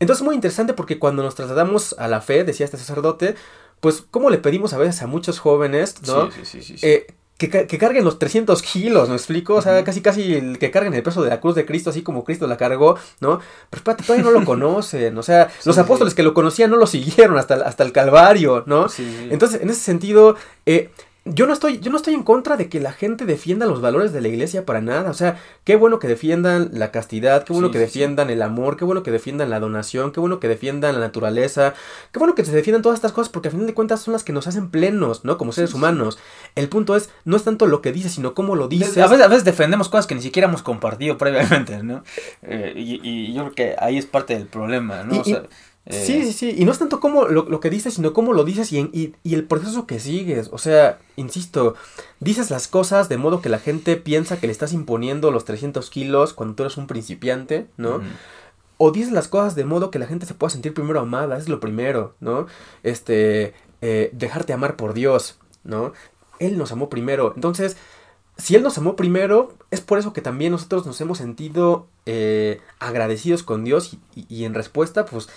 Entonces es muy interesante porque cuando nos trasladamos a la fe, decía este sacerdote, pues cómo le pedimos a veces a muchos jóvenes, ¿no? Sí, sí, sí, eh, que, que, carguen los 300 kilos, ¿me explico? O sea, casi casi el, que carguen el peso de la cruz de Cristo, así como Cristo la cargó, ¿no? Pero espérate, todavía no lo <laughs> conocen, o sea, los apóstoles que lo conocían no lo siguieron hasta, hasta el Calvario, ¿no? Entonces, en ese sentido, eh, yo no estoy, yo no estoy en contra de que la gente defienda los valores de la iglesia para nada. O sea, qué bueno que defiendan la castidad, qué bueno que defiendan el amor, qué bueno que defiendan la donación, qué bueno que defiendan la naturaleza, qué bueno que se defiendan todas estas cosas, porque a final de cuentas son las que nos hacen plenos, ¿no? Como seres humanos. El punto es, no es tanto lo que dices, sino cómo lo dices. A veces, a veces defendemos cosas que ni siquiera hemos compartido <laughs> previamente, ¿no? Eh, y, yo creo que ahí es parte del problema, ¿no? o sea, eh, sí, sí. Y no es tanto como lo, que dices, sino cómo lo dices y, y, el proceso que sigues. O sea, insisto, dices las cosas de modo que la gente piensa que le estás imponiendo los 300 kilos cuando tú eres un principiante, ¿no? O dices las cosas de modo que la gente se pueda sentir primero amada, es lo primero, ¿no? Este, eh, dejarte amar por Dios, ¿no? Él nos amó primero. Entonces, si Él nos amó primero, es por eso que también nosotros nos hemos sentido eh, agradecidos con Dios y, y en respuesta, pues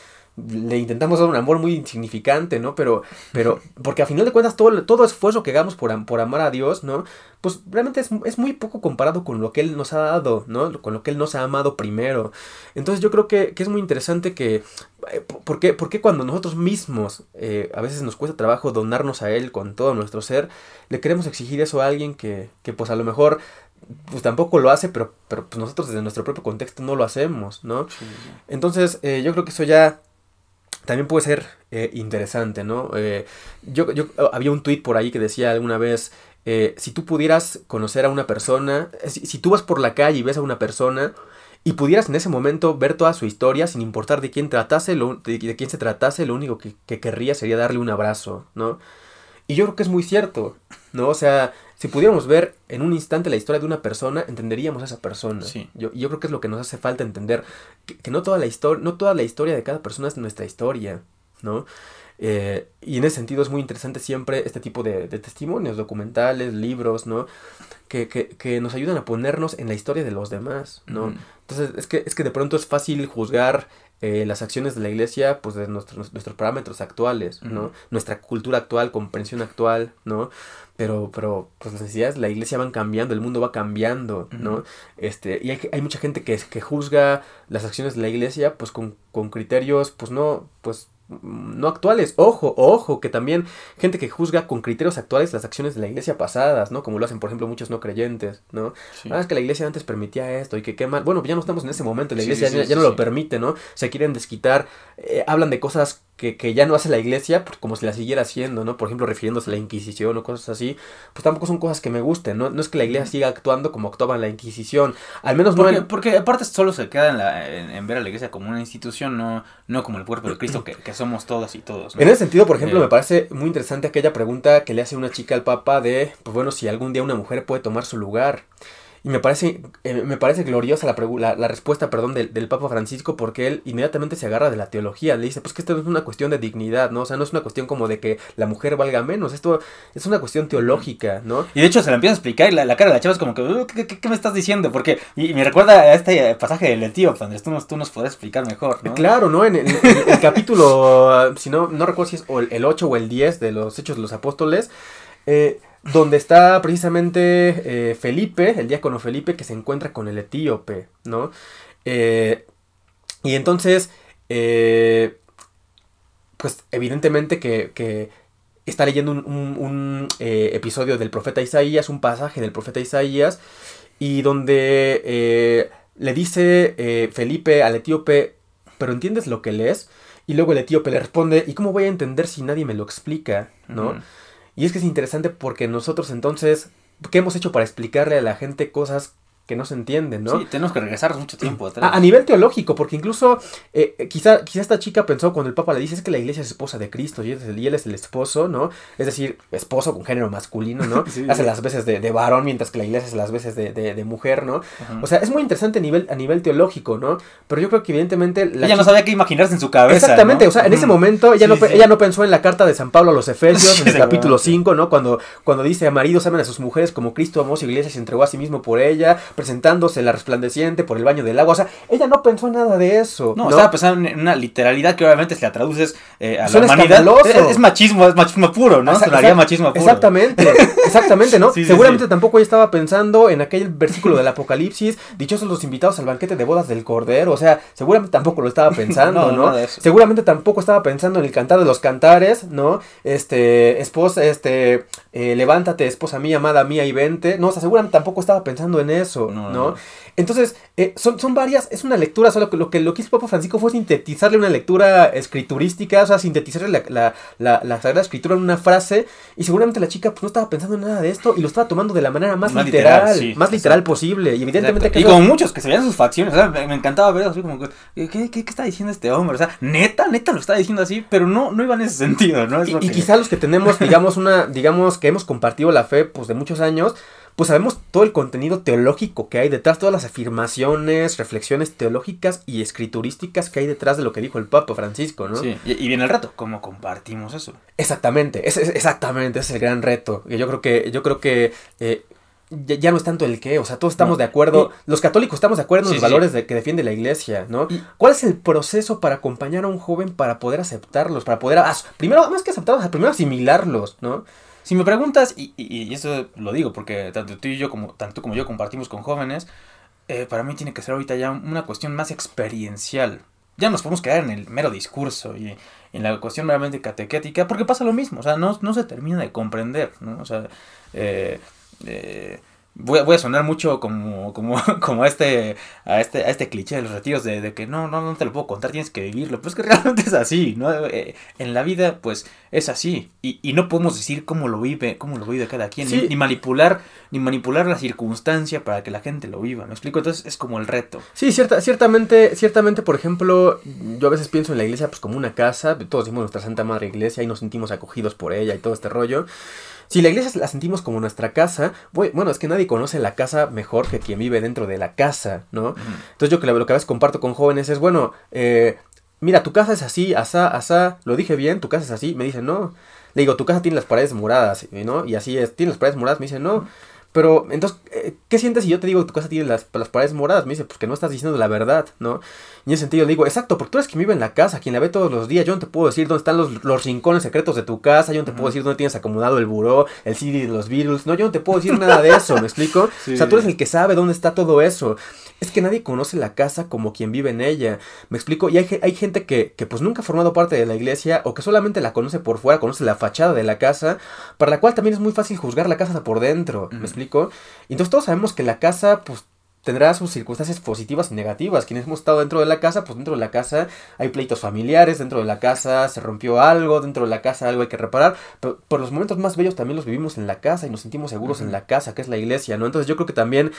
le intentamos dar un amor muy insignificante, ¿no? Pero, pero, porque a final de cuentas todo, todo esfuerzo que hagamos por, por amar a Dios, ¿no? Pues realmente es, muy poco comparado con lo que Él nos ha dado, ¿no? Con lo que Él nos ha amado primero. Entonces yo creo que, es muy interesante que, eh, ¿por qué, cuando nosotros mismos eh, a veces nos cuesta trabajo donarnos a Él con todo nuestro ser, le queremos exigir eso a alguien que, que pues a lo mejor pues tampoco lo hace, pero, pero pues nosotros desde nuestro propio contexto no lo hacemos, ¿no? Entonces, eh, yo creo que eso ya también puede ser eh, interesante, ¿no? Eh, yo, yo, había un tweet por ahí que decía alguna vez, eh, si tú pudieras conocer a una persona, si, tú vas por la calle y ves a una persona y pudieras en ese momento ver toda su historia sin importar de quién tratase, lo, de, quién se tratase, lo único que, que, querría sería darle un abrazo, ¿no? Y yo creo que es muy cierto, ¿no? O sea, si pudiéramos ver en un instante la historia de una persona, entenderíamos a esa persona. Sí. Yo, yo creo que es lo que nos hace falta entender, que, que no, toda la historia, no toda la historia de cada persona es nuestra historia, ¿no? Eh, y en ese sentido es muy interesante siempre este tipo de, de testimonios, documentales, libros, ¿no? Que, que, que, nos ayudan a ponernos en la historia de los demás, ¿no? Mm. Entonces, es que, es que de pronto es fácil juzgar eh, las acciones de la iglesia, pues de nuestros, nuestros parámetros actuales, ¿no? Nuestra cultura actual, comprensión actual, ¿no? Pero, pero, pues las necesidades de la iglesia van cambiando, el mundo va cambiando, ¿no? Este, y hay, hay mucha gente que, que juzga las acciones de la iglesia, pues con, con criterios, pues no, pues no actuales. Ojo, ojo, que también gente que juzga con criterios actuales las acciones de la iglesia pasadas, ¿no? Como lo hacen, por ejemplo, muchos no creyentes, ¿no? Sí. Ah, es que la iglesia antes permitía esto y que qué mal. Bueno, ya no estamos en ese momento, la iglesia sí, ya, sí, ya no lo permite, ¿no? Se quieren desquitar, eh, hablan de cosas que, que ya no hace la iglesia, como si la siguiera haciendo, ¿no? Por ejemplo, refiriéndose a la Inquisición o cosas así, pues tampoco son cosas que me gusten, ¿no? No es que la iglesia siga actuando como actuaba en la Inquisición, al menos no Porque, en- porque aparte solo se queda en, la, en, en ver a la iglesia como una institución, no, no como el cuerpo de Cristo que, que somos todas y todos. ¿no? En ese sentido, por ejemplo, Eh. me parece muy interesante aquella pregunta que le hace una chica al Papa de, pues bueno, si algún día una mujer puede tomar su lugar. Y me parece, eh, me parece gloriosa la, la, la respuesta perdón, del, del Papa Francisco porque él inmediatamente se agarra de la teología. Le dice, pues que esto no es una cuestión de dignidad, ¿no? O sea, no es una cuestión como de que la mujer valga menos. Esto es una cuestión teológica, ¿no? Y de hecho se la empieza a explicar y la, la cara de la chava es como que, "Uh, ¿qué, qué, qué me estás diciendo? Porque, y, y me recuerda a este pasaje del etíope, Andrés, tú nos, tú nos podrás explicar mejor, ¿no? Claro, ¿no? En el, capítulo, <laughs> si no, no recuerdo si es el 8 o el 10 de los Hechos de los Apóstoles, eh, donde está precisamente eh, Felipe, el diácono Felipe, que se encuentra con el etíope, ¿no? Eh, y entonces, eh, pues evidentemente que, que está leyendo un, eh, episodio del profeta Isaías, un pasaje del profeta Isaías, y donde eh, le dice Felipe al etíope, pero ¿entiendes lo que lees? Y luego el etíope le responde, ¿y cómo voy a entender si nadie me lo explica? ¿no? Y es que es interesante porque nosotros entonces, ¿qué hemos hecho para explicarle a la gente cosas que no se entienden, ¿no? Sí, tenemos que regresar mucho tiempo atrás. A, a nivel teológico, porque incluso eh, eh, quizá, quizá esta chica pensó cuando el Papa le dice es que la iglesia es esposa de Cristo y él es el, y él es el esposo, ¿no? Es decir, esposo con género masculino, ¿no? <laughs> Sí, hace sí. las veces de, de varón mientras que la iglesia hace las veces de, de- de mujer, ¿no? O sea, es muy interesante a nivel, a nivel teológico, ¿no? Pero yo creo que evidentemente... La ella no sabía qué imaginarse en su cabeza. Exactamente, ¿no? o sea, en ese momento ella, Sí, no, ella no pensó en la carta de San Pablo a los Efesios, en el capítulo seguramente. 5, ¿no? Cuando, cuando dice, maridos amen a sus mujeres como Cristo amó a su iglesia y se entregó a sí mismo por ella, presentándose la resplandeciente por el baño del agua. O sea, ella no pensó en nada de eso. No, No, estaba pensando en una literalidad que obviamente si la traduces eh, a la Suena humanidad. escandaloso. Es, es machismo, es machismo puro, ¿no? Sonaría machismo puro. Exactamente, exactamente, ¿no? <laughs> Sí, sí, Seguramente sí. tampoco ella estaba pensando en aquel versículo del Apocalipsis, dichosos los invitados al banquete de bodas del Cordero, o sea, seguramente tampoco lo estaba <laughs> pensando, No. Seguramente tampoco estaba pensando en el cantar de los cantares, ¿no? Este, esposa, este, eh, levántate, esposa mía, amada mía, y vente, no, o sea, seguramente tampoco estaba pensando en eso, No, ¿no? no, no. Entonces, eh, son, son varias, es una lectura, solo que lo que lo que hizo Papa Francisco fue sintetizarle una lectura escriturística, o sea, sintetizarle la, la, la, la Sagrada Escritura en una frase, y seguramente la chica pues no estaba pensando en nada de esto, y lo estaba tomando de la manera más, Más literal, literal, sí, más literal exacto. posible, y evidentemente Exacto. Y como muchos que se veían sus facciones, o sea, me, me encantaba ver así como, que, ¿qué, qué, qué está diciendo este hombre? O sea, neta, neta lo está diciendo así, pero no, no iba en ese <laughs> sentido, ¿no? Es Y, y que- quizá los que tenemos, <laughs> digamos, una, digamos, que hemos compartido la fe, pues, de muchos años, pues sabemos todo el contenido teológico que hay detrás, todas las afirmaciones, reflexiones teológicas y escriturísticas que hay detrás de lo que dijo el Papa Francisco, ¿no? Sí, y, y viene el rato, ¿cómo compartimos eso? Exactamente, es, es- exactamente, ese es el gran reto. Yo creo que, yo creo que eh, ya, ya no es tanto el qué, o sea, todos estamos No. de acuerdo, los católicos estamos de acuerdo en Sí, los sí. valores de, que defiende la iglesia, ¿no? Y- ¿Cuál es el proceso para acompañar a un joven para poder aceptarlos, para poder, as- primero, más que aceptarlos, primero asimilarlos, ¿no? Si me preguntas, y, y- eso lo digo porque tanto tú y yo como, tanto como yo compartimos con jóvenes, eh, para mí tiene que ser ahorita ya una cuestión más experiencial. Ya nos podemos quedar en el mero discurso y en la cuestión meramente catequética, porque pasa lo mismo, o sea, no, no se termina de comprender, ¿no? O sea, eh, eh, voy, a, voy a sonar mucho como, como, <laughs> como a este, a este, a este cliché de los retiros de, de, que no, no, no te lo puedo contar, tienes que vivirlo. Pues que <laughs> realmente es así, ¿no? Eh, en la vida, pues, es así. Y, y, no podemos decir cómo lo vive, cómo lo vive cada quien, sí. ni, ni, manipular, ni manipular la circunstancia para que la gente lo viva. ¿Me explico? Entonces es como el reto. Sí, cierta, ciertamente, ciertamente, por ejemplo, yo a veces pienso en la iglesia pues como una casa, todos decimos nuestra Santa Madre Iglesia y nos sentimos acogidos por ella y todo este rollo. Si la iglesia la sentimos como nuestra casa, bueno, es que nadie conoce la casa mejor que quien vive dentro de la casa, ¿no? Entonces yo que lo que a veces comparto con jóvenes es, bueno, eh, mira, tu casa es así, asá, asá, lo dije bien, tu casa es así, me dicen, no. Le digo, tu casa tiene las paredes moradas, ¿no? Y así es, tiene las paredes moradas, me dicen, no. Pero, entonces, eh, ¿qué sientes si yo te digo que tu casa tiene las, las paredes moradas? Me dice, pues que no estás diciendo la verdad, ¿no? Y en ese sentido le digo, exacto, porque tú eres quien vive en la casa, quien la ve todos los días. Yo no te puedo decir dónde están los, los rincones secretos de tu casa, yo no te uh -huh. puedo decir dónde tienes acomodado el buró, el CD de los Beatles. No, yo no te puedo decir nada de eso, ¿me explico? Sí. <laughs> O sea, tú eres el que sabe dónde está todo eso. Es que nadie conoce la casa como quien vive en ella. ¿Me explico? Y hay, hay gente que, que pues nunca ha formado parte de la iglesia o que solamente la conoce por fuera, conoce la fachada de la casa, para la cual también es muy fácil juzgar la casa por dentro. ¿Me uh -huh. explico? Entonces todos sabemos que la casa, pues tendrá sus circunstancias positivas y negativas. Quienes hemos estado dentro de la casa, pues dentro de la casa hay pleitos familiares, dentro de la casa se rompió algo, dentro de la casa algo hay que reparar, pero por los momentos más bellos también los vivimos en la casa y nos sentimos seguros uh -huh. en la casa, que es la iglesia, ¿no? Entonces yo creo que también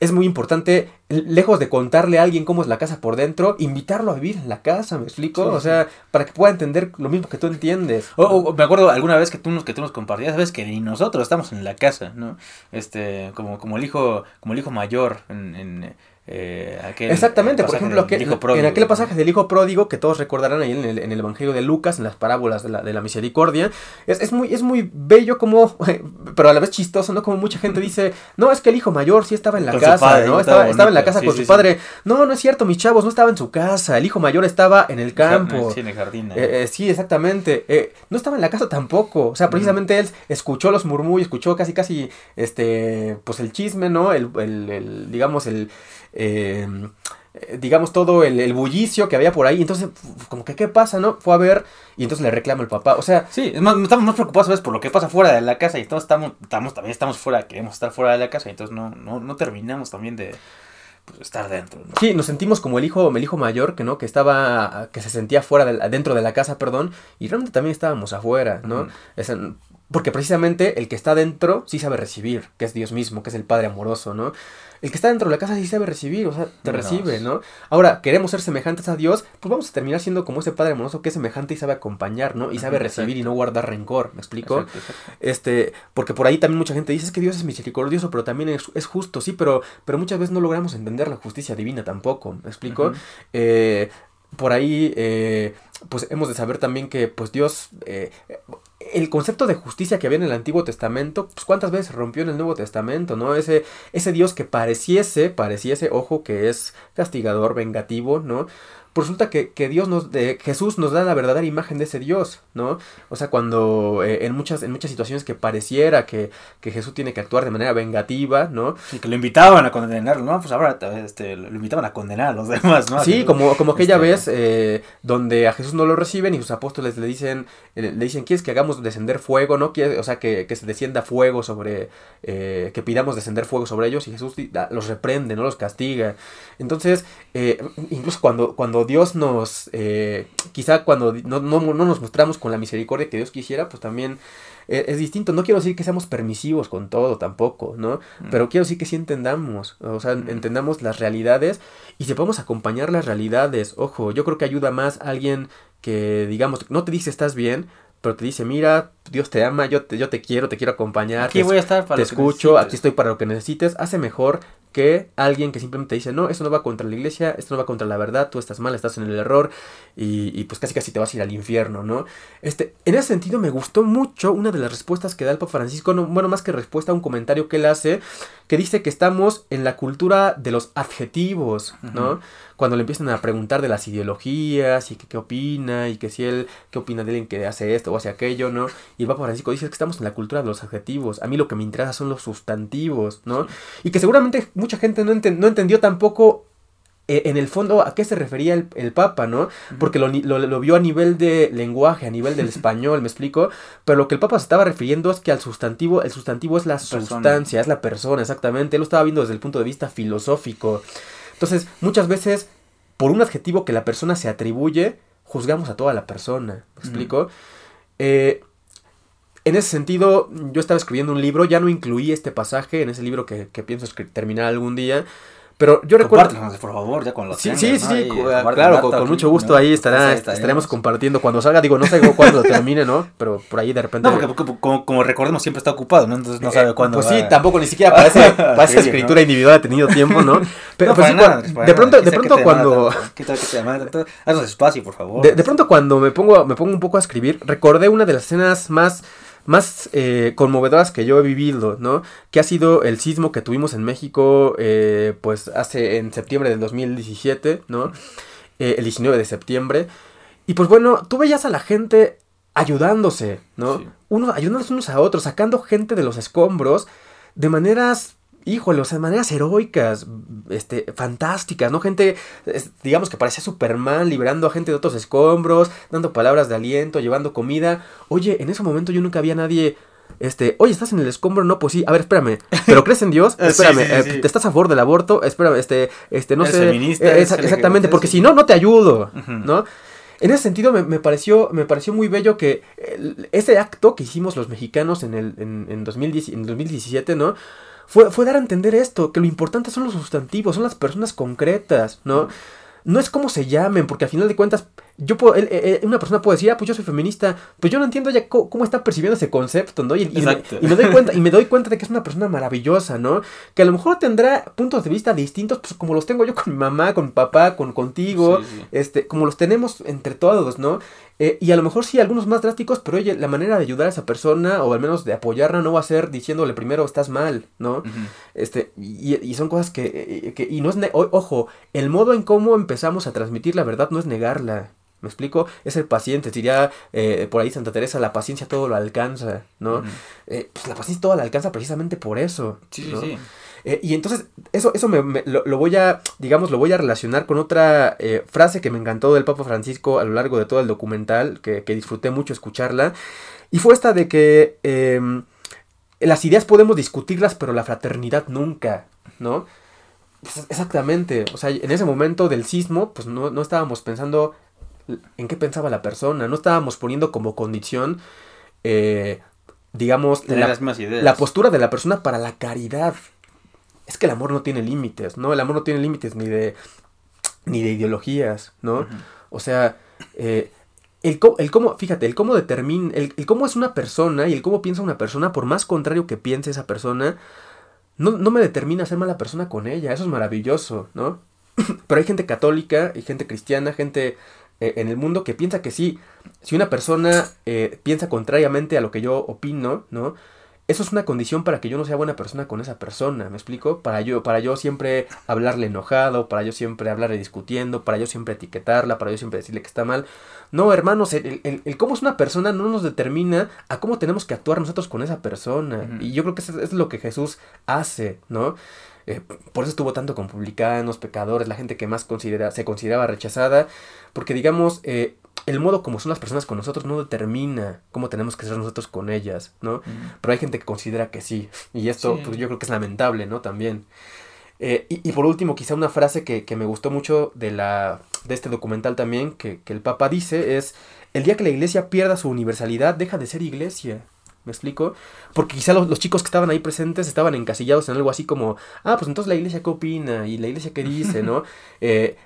es muy importante, lejos de contarle a alguien cómo es la casa por dentro, invitarlo a vivir en la casa, ¿me explico? Sí, o sea, sí. para que pueda entender lo mismo que tú entiendes. O, o, me acuerdo alguna vez que tú, nos, que tú nos compartías, sabes que ni nosotros estamos en la casa, ¿no? Este, como, como el hijo, como el hijo mayor en, en eh, aquel, Exactamente, por ejemplo, aquel, en aquel pasaje del hijo pródigo que todos recordarán ahí en el, en el, Evangelio de Lucas, en las parábolas de la, de la misericordia, es, es, muy, es muy bello como, <laughs> pero a la vez chistoso, ¿no? Como mucha gente dice, no, es que el hijo mayor sí estaba en la con casa, padre, ¿no? Estaba, estaba, en la casa sí, con sí, su padre. No, no es cierto, mis chavos, no estaba en su casa, el hijo mayor estaba en el campo. Sí, en el jardín. Eh, eh, sí, exactamente. Eh, no estaba en la casa tampoco, o sea, precisamente mm. él escuchó los murmullos, escuchó casi, casi, este, pues el chisme, ¿no? El, el, el digamos, el eh, digamos, todo el, el, bullicio que había por ahí. Entonces, como que, ¿qué pasa, no? Fue a ver y entonces le reclama el papá. O sea, sí, es más, estamos más preocupados, ¿sabes? Por lo que pasa fuera de la casa y todos estamos, estamos, también estamos fuera, queremos estar fuera de la casa y entonces no, no, no terminamos también de pues, estar dentro. ¿no? Sí, nos sentimos como el hijo, el hijo mayor, que no, que estaba, que se sentía fuera, de, dentro de la casa, perdón, y realmente también estábamos afuera, ¿no? Uh -huh. es, porque precisamente el que está dentro sí sabe recibir, que es Dios mismo, que es el Padre amoroso, ¿no? El que está dentro de la casa sí sabe recibir, o sea, te recibe, ¿no? Ahora, queremos ser semejantes a Dios, pues vamos a terminar siendo como ese Padre amoroso que es semejante y sabe acompañar, ¿no? Y sabe recibir exacto. y no guardar rencor, ¿me explico? Exacto, exacto. Este, porque por ahí también mucha gente dice, es que Dios es misericordioso, pero también es, es justo, sí, pero, pero muchas veces no logramos entender la justicia divina tampoco, ¿me explico? Eh, por ahí, eh, pues hemos de saber también que, pues Dios, eh, el concepto de justicia que había en el Antiguo Testamento, pues cuántas veces rompió en el Nuevo Testamento, ¿no? Ese, ese Dios que pareciese, pareciese, ojo, que es castigador, vengativo, ¿no? Pues resulta que, que, Dios nos, de Jesús nos da la verdadera imagen de ese Dios, ¿no? O sea, cuando eh, en, muchas, en muchas situaciones que pareciera que, que, Jesús tiene que actuar de manera vengativa, ¿no? Y que lo invitaban a condenarlo, ¿no? Pues ahora este, lo invitaban a condenar a los <laughs> demás, ¿no? Sí, como, como aquella este... vez eh, donde a Jesús no lo reciben y sus apóstoles le dicen, le dicen, ¿quieres que hagamos descender fuego, no? ¿Quieres, o sea, que, que se descienda fuego sobre, eh, que pidamos descender fuego sobre ellos y Jesús los reprende, no los castiga. Entonces, eh, incluso cuando, cuando Dios nos, eh, quizá cuando no, no, no, nos mostramos con la misericordia que Dios quisiera, pues también eh, es distinto. No quiero decir que seamos permisivos con todo tampoco, ¿no? Mm. Pero quiero decir que sí entendamos, o sea, mm. entendamos las realidades y sepamos acompañar las realidades. Ojo, yo creo que ayuda más a alguien que, digamos, no te dice estás bien, pero te dice, mira, Dios te ama, yo te, yo te quiero, te quiero acompañar. Aquí te, voy a estar para Te escucho, aquí estoy para lo que necesites. Hace mejor que alguien que simplemente dice, no, esto no va contra la iglesia, esto no va contra la verdad, tú estás mal, estás en el error y, pues casi casi te vas a ir al infierno, ¿no? Este, en ese sentido me gustó mucho una de las respuestas que da el Papa Francisco, no, bueno, más que respuesta a un comentario que él hace, que dice que estamos en la cultura de los adjetivos, ¿no? Cuando le empiezan a preguntar de las ideologías y que qué opina y que si él, qué opina de alguien que hace esto o hace aquello, ¿no? Y el Papa Francisco dice que estamos en la cultura de los adjetivos, a mí lo que me interesa son los sustantivos, ¿no? Y que seguramente mucha gente no, ent no entendió tampoco eh, en el fondo, ¿a qué se refería el, Papa, no? Porque lo, lo, vio a nivel de lenguaje, a nivel del <laughs> español, ¿me explico? Pero lo que el Papa se estaba refiriendo es que al sustantivo, el sustantivo es la sustancia, es la persona, exactamente. Él lo estaba viendo desde el punto de vista filosófico. Entonces, muchas veces, por un adjetivo que la persona se atribuye, juzgamos a toda la persona, ¿me explico? Eh, en ese sentido, yo estaba escribiendo un libro, ya no incluí este pasaje en ese libro que, que pienso terminar algún día, pero yo recuerdo. por favor, ya con los Sí, sí, sí, claro, con, mucho gusto ahí estará, estaremos compartiendo. Cuando salga, digo, no sé <laughs> cuándo termine, ¿no? Pero por ahí de repente. No, porque, como, recordemos, siempre está ocupado, ¿no? Entonces no sabe eh, cuándo. Pues sí, tampoco ni siquiera para, <laughs> esa escritura individual ha tenido tiempo, ¿no? <laughs> Pero pues, de pronto, de pronto cuando. ¿Qué tal que te Haznos espacio, por favor. De, pronto cuando me pongo, me pongo un poco a escribir, recordé una de las escenas más más eh, conmovedoras que yo he vivido, ¿no? Que ha sido el sismo que tuvimos en México, eh, pues hace en septiembre del 2017, ¿no? Eh, el 19 de septiembre. Y pues bueno, tú veías a la gente ayudándose, ¿no? Uno, ayudándose unos a otros, sacando gente de los escombros de maneras híjole, o sea, maneras heroicas, este, fantásticas, ¿no? Gente, digamos que parecía Superman, liberando a gente de otros escombros, dando palabras de aliento, llevando comida. Oye, en ese momento yo nunca había nadie... Este, oye, ¿estás en el escombro? No, pues sí, a ver, espérame, <laughs> ¿pero crees en Dios? Espérame, eh, ¿te estás a favor del aborto? Espérame, este, este, no sé. Feminista, eh, exactamente, porque si no, no te ayudo, ¿no? En ese sentido me, pareció, me pareció muy bello que ese acto que hicimos los mexicanos en el en, en 2017, ¿no? Fue, fue dar a entender esto, que lo importante son los sustantivos, son las personas concretas, ¿no? No es cómo se llamen, porque al final de cuentas yo puedo, una persona puede decir, ah, pues yo soy feminista, pues yo no entiendo ya cómo, está percibiendo ese concepto, ¿no? Y, me, doy cuenta, y me doy cuenta de que es una persona maravillosa, ¿no? Que a lo mejor tendrá puntos de vista distintos, pues como los tengo yo con mi mamá, con mi papá, con contigo, este, como los tenemos entre todos, ¿no? Eh, y a lo mejor sí, algunos más drásticos, pero oye, la manera de ayudar a esa persona, o al menos de apoyarla, no va a ser diciéndole primero estás mal, ¿no? Este, y, son cosas que, eh, que y no es, ojo, el modo en cómo empezamos a transmitir la verdad no es negarla. ¿Me explico? Es el paciente, diría eh, por ahí Santa Teresa, la paciencia todo lo alcanza, ¿no? Eh, pues la paciencia todo la alcanza precisamente por eso. Sí, sí, sí. Eh, y entonces, eso, eso me, lo, voy a, digamos, lo voy a relacionar con otra frase que me encantó del Papa Francisco a lo largo de todo el documental, que, disfruté mucho escucharla, y fue esta de que em, las ideas podemos discutirlas, pero la fraternidad nunca, ¿no? Pues exactamente, o sea, en ese momento del sismo, pues no, no estábamos pensando en qué pensaba la persona. No estábamos poniendo como condición, eh, digamos, la, postura de la persona para la caridad. Es que el amor no tiene límites, ¿no? El amor no tiene límites ni de, ni de ideologías, ¿no? O sea, eh, el, el, cómo, fíjate, el cómo determina, el, el, cómo es una persona y el cómo piensa una persona, por más contrario que piense esa persona, no, no me determina ser mala persona con ella. Eso es maravilloso, ¿no? <clears throat> Pero hay gente católica y gente cristiana, gente eh, en el mundo que piensa que sí, si una persona eh, piensa contrariamente a lo que yo opino, ¿no? Eso es una condición para que yo no sea buena persona con esa persona, ¿me explico? Para yo, para yo siempre hablarle enojado, para yo siempre hablarle discutiendo, para yo siempre etiquetarla, para yo siempre decirle que está mal. No, hermanos, el, el, cómo es una persona no nos determina a cómo tenemos que actuar nosotros con esa persona. Y yo creo que eso es lo que Jesús hace, ¿no? Eh, por eso estuvo tanto con publicanos, pecadores, la gente que más considera, se consideraba rechazada, porque digamos, eh, el modo como son las personas con nosotros no determina cómo tenemos que ser nosotros con ellas, ¿no? Pero hay gente que considera que sí, y esto pues, yo creo que es lamentable, ¿no? También. Eh, y, por último, quizá una frase que, me gustó mucho de, la, de este documental también, que, que el Papa dice, es, el día que la iglesia pierda su universalidad, deja de ser iglesia. ¿Me explico? Porque quizá los, chicos que estaban ahí presentes estaban encasillados en algo así como, ah, pues entonces la iglesia qué opina y la iglesia qué dice, ¿no? <laughs> Eh,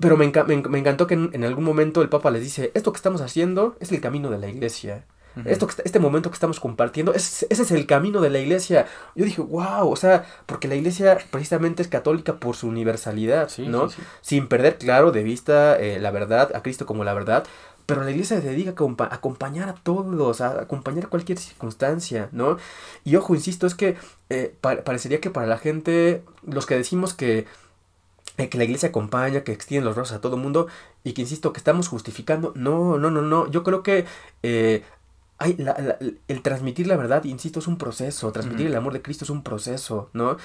pero me, encantó que en, algún momento el Papa les dice, esto que estamos haciendo es el camino de la iglesia. Esto, este momento que estamos compartiendo, ese es el camino de la iglesia. Yo dije, wow, o sea, porque la iglesia precisamente es católica por su universalidad, ¿no? Sin perder, claro, de vista eh, la verdad, a Cristo como la verdad, pero la iglesia se dedica a acompañar a todos, a acompañar cualquier circunstancia, ¿no? Y ojo, insisto, es que eh, parecería que para la gente, los que decimos que, eh, que la iglesia acompaña, que extiende los brazos a todo el mundo, y que insisto, que estamos justificando, no, no, no, no, yo creo que eh, hay el transmitir la verdad, insisto, es un proceso, transmitir el amor de Cristo es un proceso, ¿no?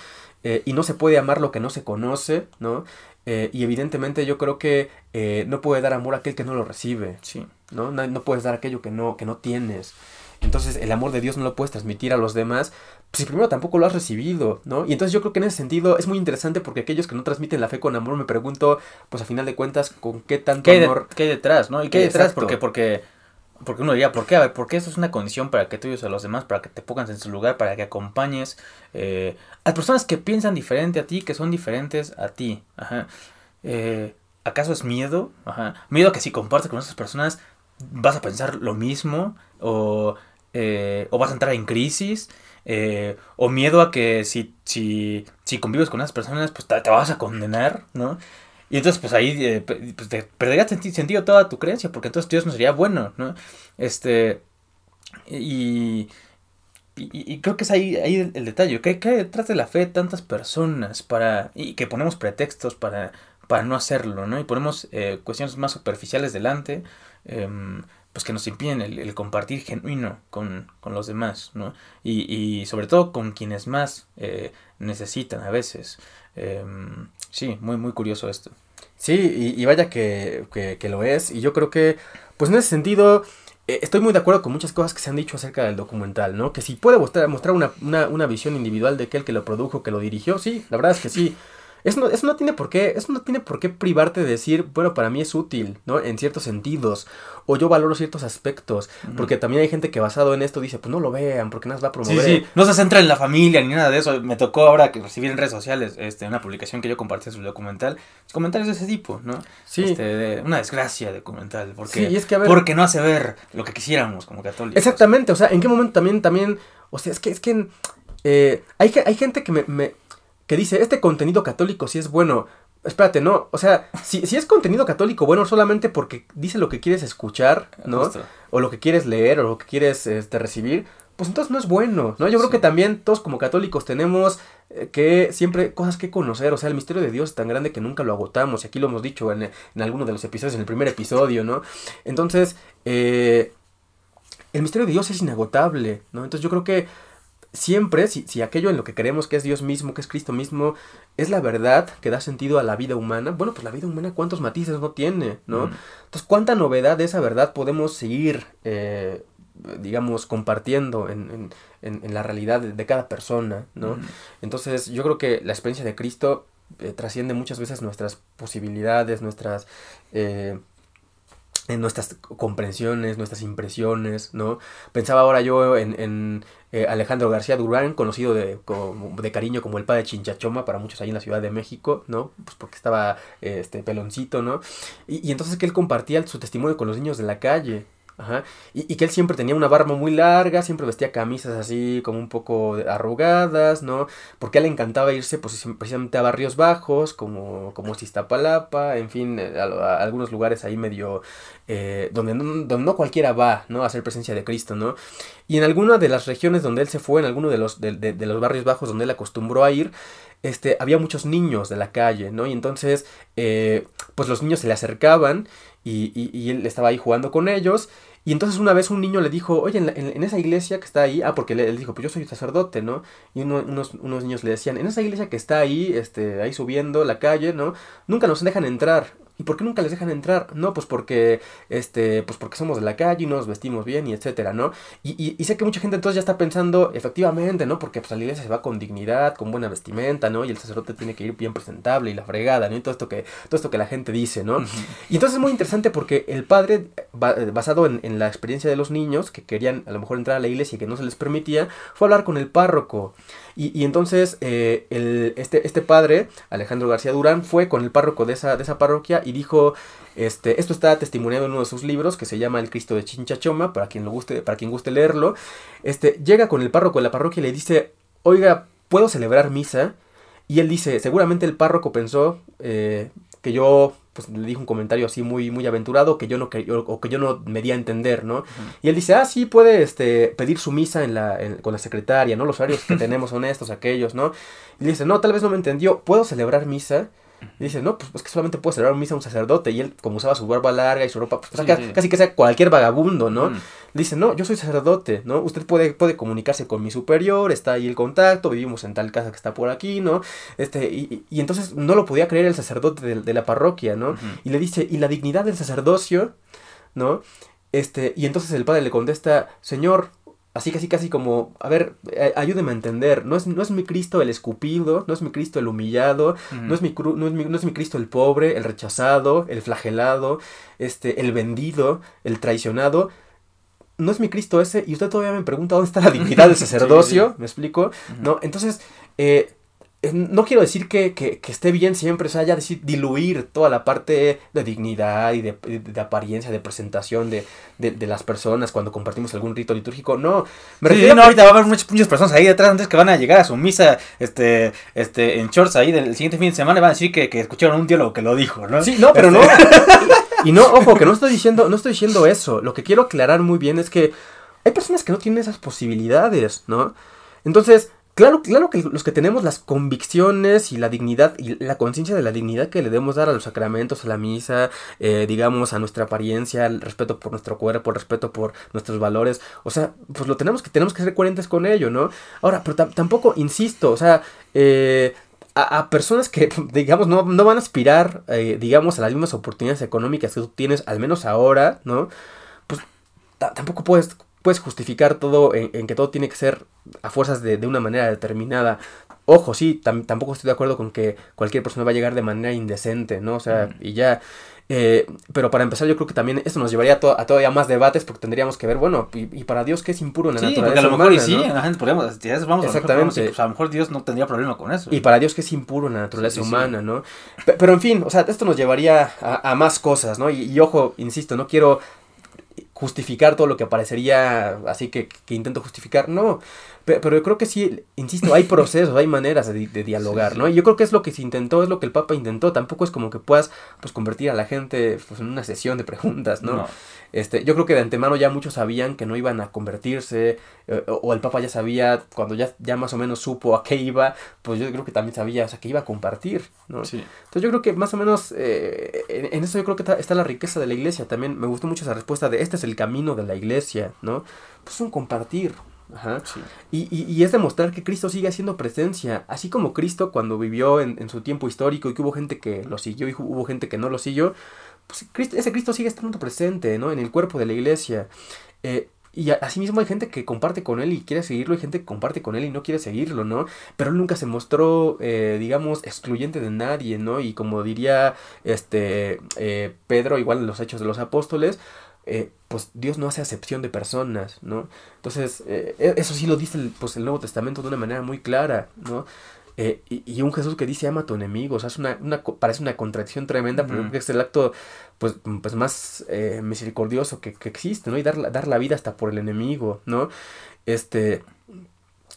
y no se puede amar lo que no se conoce, ¿no? Eh, y evidentemente yo creo que eh, no puede dar amor a aquel que no lo recibe. Sí. ¿no? No, no puedes dar aquello que no, que no tienes. Entonces el amor de Dios no lo puedes transmitir a los demás si primero tampoco lo has recibido, ¿no? Y entonces yo creo que en ese sentido es muy interesante porque aquellos que no transmiten la fe con amor me pregunto, pues a final de cuentas, con qué tanto ¿Qué hay, de- amor... qué hay detrás, no? ¿Y qué hay detrás? Porque, porque, porque uno diría, ¿por qué? A ver, porque eso es una condición para que tú ayudes a los demás, para que te pongas en su lugar, para que acompañes eh, a personas que piensan diferente a ti, que son diferentes a ti. Ajá. Eh, ¿Acaso es miedo? Ajá. Miedo a que si compartes con esas personas vas a pensar lo mismo o, eh, o vas a entrar en crisis. eh, o miedo a que si, si, si convives con esas personas, pues te, te vas a condenar, ¿no? Y entonces, pues ahí eh, pues, te perdería senti- sentido toda tu creencia, porque entonces Dios no sería bueno, ¿no? Este. Y. Y, creo que es ahí, ahí el, detalle. ¿Qué, ¿Qué hay detrás de la fe tantas personas para. y que ponemos pretextos para, para no hacerlo, ¿no? Y ponemos eh, cuestiones más superficiales delante. em, pues que nos impiden el, compartir genuino con, con los demás, ¿no? Y, y sobre todo con quienes más eh, necesitan a veces. Sí, muy, muy curioso esto. Sí, y, y vaya que, que, que lo es. Y yo creo que, pues en ese sentido, eh, estoy muy de acuerdo con muchas cosas que se han dicho acerca del documental, ¿no? Que si puede mostrar, mostrar una, una, una visión individual de aquel que lo produjo, que lo dirigió, sí, la verdad es que sí. Eso no, eso no tiene por qué, eso no tiene por qué privarte de decir, bueno, para mí es útil, ¿no? En ciertos sentidos. O yo valoro ciertos aspectos. Porque también hay gente que basado en esto dice, pues no lo vean, porque nada más va a Sí, promover. sí, no se centra en la familia ni nada de eso. Me tocó ahora que recibí en redes sociales este, una publicación que yo compartí sobre el documental. Comentarios de ese tipo, ¿no? Sí. Este, de- una desgracia documental. Porque, Sí, y es que, a ver- porque no hace ver lo que quisiéramos como católicos. Exactamente, o sea, ¿en qué momento también, también, o sea, es que, es que, eh, hay, hay gente que me, me- que dice, este contenido católico sí es bueno, espérate, no, o sea, si, si es contenido católico bueno solamente porque dice lo que quieres escuchar, ¿no? Justo. O lo que quieres leer, o lo que quieres, este, recibir, pues entonces no es bueno, ¿no? Yo creo que también todos como católicos tenemos eh, que siempre cosas que conocer, o sea, el misterio de Dios es tan grande que nunca lo agotamos, y aquí lo hemos dicho en, en alguno de los episodios, en el primer episodio, ¿no? Entonces, eh, el misterio de Dios es inagotable, ¿no? Entonces yo creo que siempre, si, si aquello en lo que creemos que es Dios mismo, que es Cristo mismo, es la verdad que da sentido a la vida humana, bueno, pues la vida humana cuántos matices no tiene, ¿no? Mm. Entonces, ¿cuánta novedad de esa verdad podemos seguir, eh, digamos, compartiendo en, en- en- la realidad de, de cada persona, ¿no? Mm. Entonces, yo creo que la experiencia de Cristo eh, trasciende muchas veces nuestras posibilidades, nuestras... eh, en nuestras comprensiones, nuestras impresiones, ¿no? Pensaba ahora yo en, en, eh, Alejandro García Durán, conocido de, como- de cariño como el padre Chinchachoma para muchos ahí en la Ciudad de México, ¿no? Pues porque estaba eh, este peloncito, ¿no? Y, y entonces que él compartía su testimonio con los niños de la calle. Y, que él siempre tenía una barba muy larga, siempre vestía camisas así como un poco arrugadas, ¿no? Porque a él le encantaba irse pues, precisamente a barrios bajos, como, como en fin, eh, a, algunos lugares ahí medio... eh, donde, no, donde no cualquiera va, ¿no? A hacer presencia de Cristo, ¿no? Y en alguna de las regiones donde él se fue, en alguno de los, de, los barrios bajos donde él acostumbró a ir, este, había muchos niños de la calle, ¿no? Y entonces, eh, pues los niños se le acercaban y él estaba ahí jugando con ellos. Y entonces una vez un niño le dijo, oye, en, la- en- esa iglesia que está ahí, ah, porque él, él dijo, pues yo soy sacerdote, ¿no? Y uno- unos, unos niños le decían, en esa iglesia que está ahí, este, ahí subiendo la calle, ¿no? Nunca nos dejan entrar. ¿Y por qué nunca les dejan entrar? No, pues porque, este, pues porque somos de la calle y nos vestimos bien y etcétera, ¿no? Y, y- y sé que mucha gente entonces ya está pensando, efectivamente, ¿no? Porque pues a la iglesia se va con dignidad, con buena vestimenta, ¿no? Y el sacerdote tiene que ir bien presentable y la fregada, ¿no? Y todo esto que, todo esto que la gente dice, ¿no? Y entonces es muy interesante porque el padre, ba- basado en, en la experiencia de los niños que querían a lo mejor entrar a la iglesia y que no se les permitía, fue a hablar con el párroco. Y, y entonces eh, el, este, este padre, Alejandro García Durán, fue con el párroco de esa, de esa parroquia y dijo, este, esto está testimoniado en uno de sus libros que se llama El Cristo de Chinchachoma, para quien lo guste, para quien guste leerlo. Este, llega con el párroco de la parroquia y le dice, oiga, ¿puedo celebrar misa? Y él dice, seguramente el párroco pensó eh, que yo, pues le dije un comentario así muy, muy aventurado, que yo no que, o que yo no me di a entender, ¿no? Y él dice, ah, sí, puede este, pedir su misa en la, en- con la secretaria, ¿no? Los horarios que <laughs> tenemos son estos, aquellos, ¿no? Y le dice, no, tal vez no me entendió, ¿puedo celebrar misa? Y dice, no, pues es que solamente puede celebrar misa un sacerdote. Y él, como usaba su barba larga y su ropa, pues Sí, casi, sí. casi que sea cualquier vagabundo, ¿no? Mm. Dice, no, yo soy sacerdote, ¿no? Usted puede, puede comunicarse con mi superior, está ahí el contacto, vivimos en tal casa que está por aquí, ¿no? Este, y, y entonces no lo podía creer el sacerdote de, de la parroquia, ¿no? Y le dice, ¿y la dignidad del sacerdocio? ¿No? Este, y entonces el padre le contesta, Señor, así casi casi como, a ver, ayúdeme a entender, no es, no es mi Cristo el escupido, no es mi Cristo el humillado, no, es mi, no, es mi, no es mi Cristo el pobre, el rechazado, el flagelado, este, el vendido, el traicionado, no es mi Cristo ese, y usted todavía me pregunta dónde está la dignidad del <laughs> sacerdocio, ¿me explico? ¿No? Entonces, eh, no quiero decir que, que, que, esté bien siempre, o sea, ya decir, diluir toda la parte de dignidad y de, de apariencia, de presentación de, de, las personas cuando compartimos algún rito litúrgico. No, me sí, refiero no, ahorita va a haber muchas, muchas, personas ahí detrás antes que van a llegar a su misa este, este, en shorts ahí del siguiente fin de semana y van a decir que, que escucharon un diálogo que lo dijo, ¿no? Sí, no, pero no. <laughs> y no, ojo, que no estoy diciendo, no estoy diciendo eso. Lo que quiero aclarar muy bien es que hay personas que no tienen esas posibilidades, ¿no? Entonces, Claro, claro que los que tenemos las convicciones y la dignidad y la conciencia de la dignidad que le debemos dar a los sacramentos, a la misa, eh, digamos, a nuestra apariencia, el respeto por nuestro cuerpo, el respeto por nuestros valores, o sea, pues lo tenemos que, tenemos que ser coherentes con ello, ¿no? Ahora, pero tampoco, insisto, o sea, eh, a, a, personas que, <laughs> digamos, no, no van a aspirar, eh, digamos, a las mismas oportunidades económicas que tú tienes, al menos ahora, ¿no? Pues tampoco puedes puedes justificar todo en, en, que todo tiene que ser a fuerzas de, de una manera determinada. Ojo, sí, tam, tampoco estoy de acuerdo con que cualquier persona va a llegar de manera indecente, ¿no? O sea, mm. y ya. Eh, pero para empezar, yo creo que también esto nos llevaría a, to a, todavía más debates porque tendríamos que ver, bueno, y, y para Dios qué es impuro en la sí, naturaleza. Porque a lo mejor, humana, y sí, ¿no? la gente podríamos, si vamos Exactamente. A lo, mejor, pues a lo mejor Dios no tendría problema con eso. Y para Dios que es impuro en la naturaleza Sí, sí, humana. ¿no? Pero, pero, en fin, o sea, esto nos llevaría a, a más cosas, ¿no? Y, y, ojo, insisto, no quiero justificar todo lo que parecería así que, que intento justificar, no, pero, pero, yo creo que sí, insisto, hay procesos, hay maneras de, de dialogar, sí, ¿no? Y yo creo que es lo que se intentó, es lo que el Papa intentó, tampoco es como que puedas pues convertir a la gente pues, en una sesión de preguntas, ¿no? no. Este, yo creo que de antemano ya muchos sabían que no iban a convertirse, eh, o, el Papa ya sabía, cuando ya, ya más o menos supo a qué iba, pues yo creo que también sabía, o sea, que iba a compartir, ¿no? Sí. Entonces yo creo que más o menos eh, en, en, eso yo creo que está, está, la riqueza de la iglesia también. Me gustó mucho esa respuesta de este es el camino de la iglesia, ¿no? Pues un compartir. Ajá. Sí. Y, y, y, es demostrar que Cristo sigue haciendo presencia. Así como Cristo cuando vivió en, en, su tiempo histórico y que hubo gente que lo siguió y hubo gente que no lo siguió, pues Cristo, ese Cristo sigue estando presente, ¿no? En el cuerpo de la iglesia. Eh, y asimismo hay gente que comparte con él y quiere seguirlo, y gente que comparte con él y no quiere seguirlo, ¿no? Pero él nunca se mostró, eh, digamos, excluyente de nadie, ¿no? Y como diría este eh, Pedro, igual en los Hechos de los Apóstoles, eh, pues Dios no hace acepción de personas, ¿no? Entonces, eh, eso sí lo dice el, pues, el Nuevo Testamento de una manera muy clara, ¿no? Eh, y, y, un Jesús que dice ama a tu enemigo, o sea, es una, una parece una contradicción tremenda, pero uh -huh. es el acto pues, pues más eh, misericordioso que, que, existe, ¿no? Y dar, dar la vida hasta por el enemigo, ¿no? Este,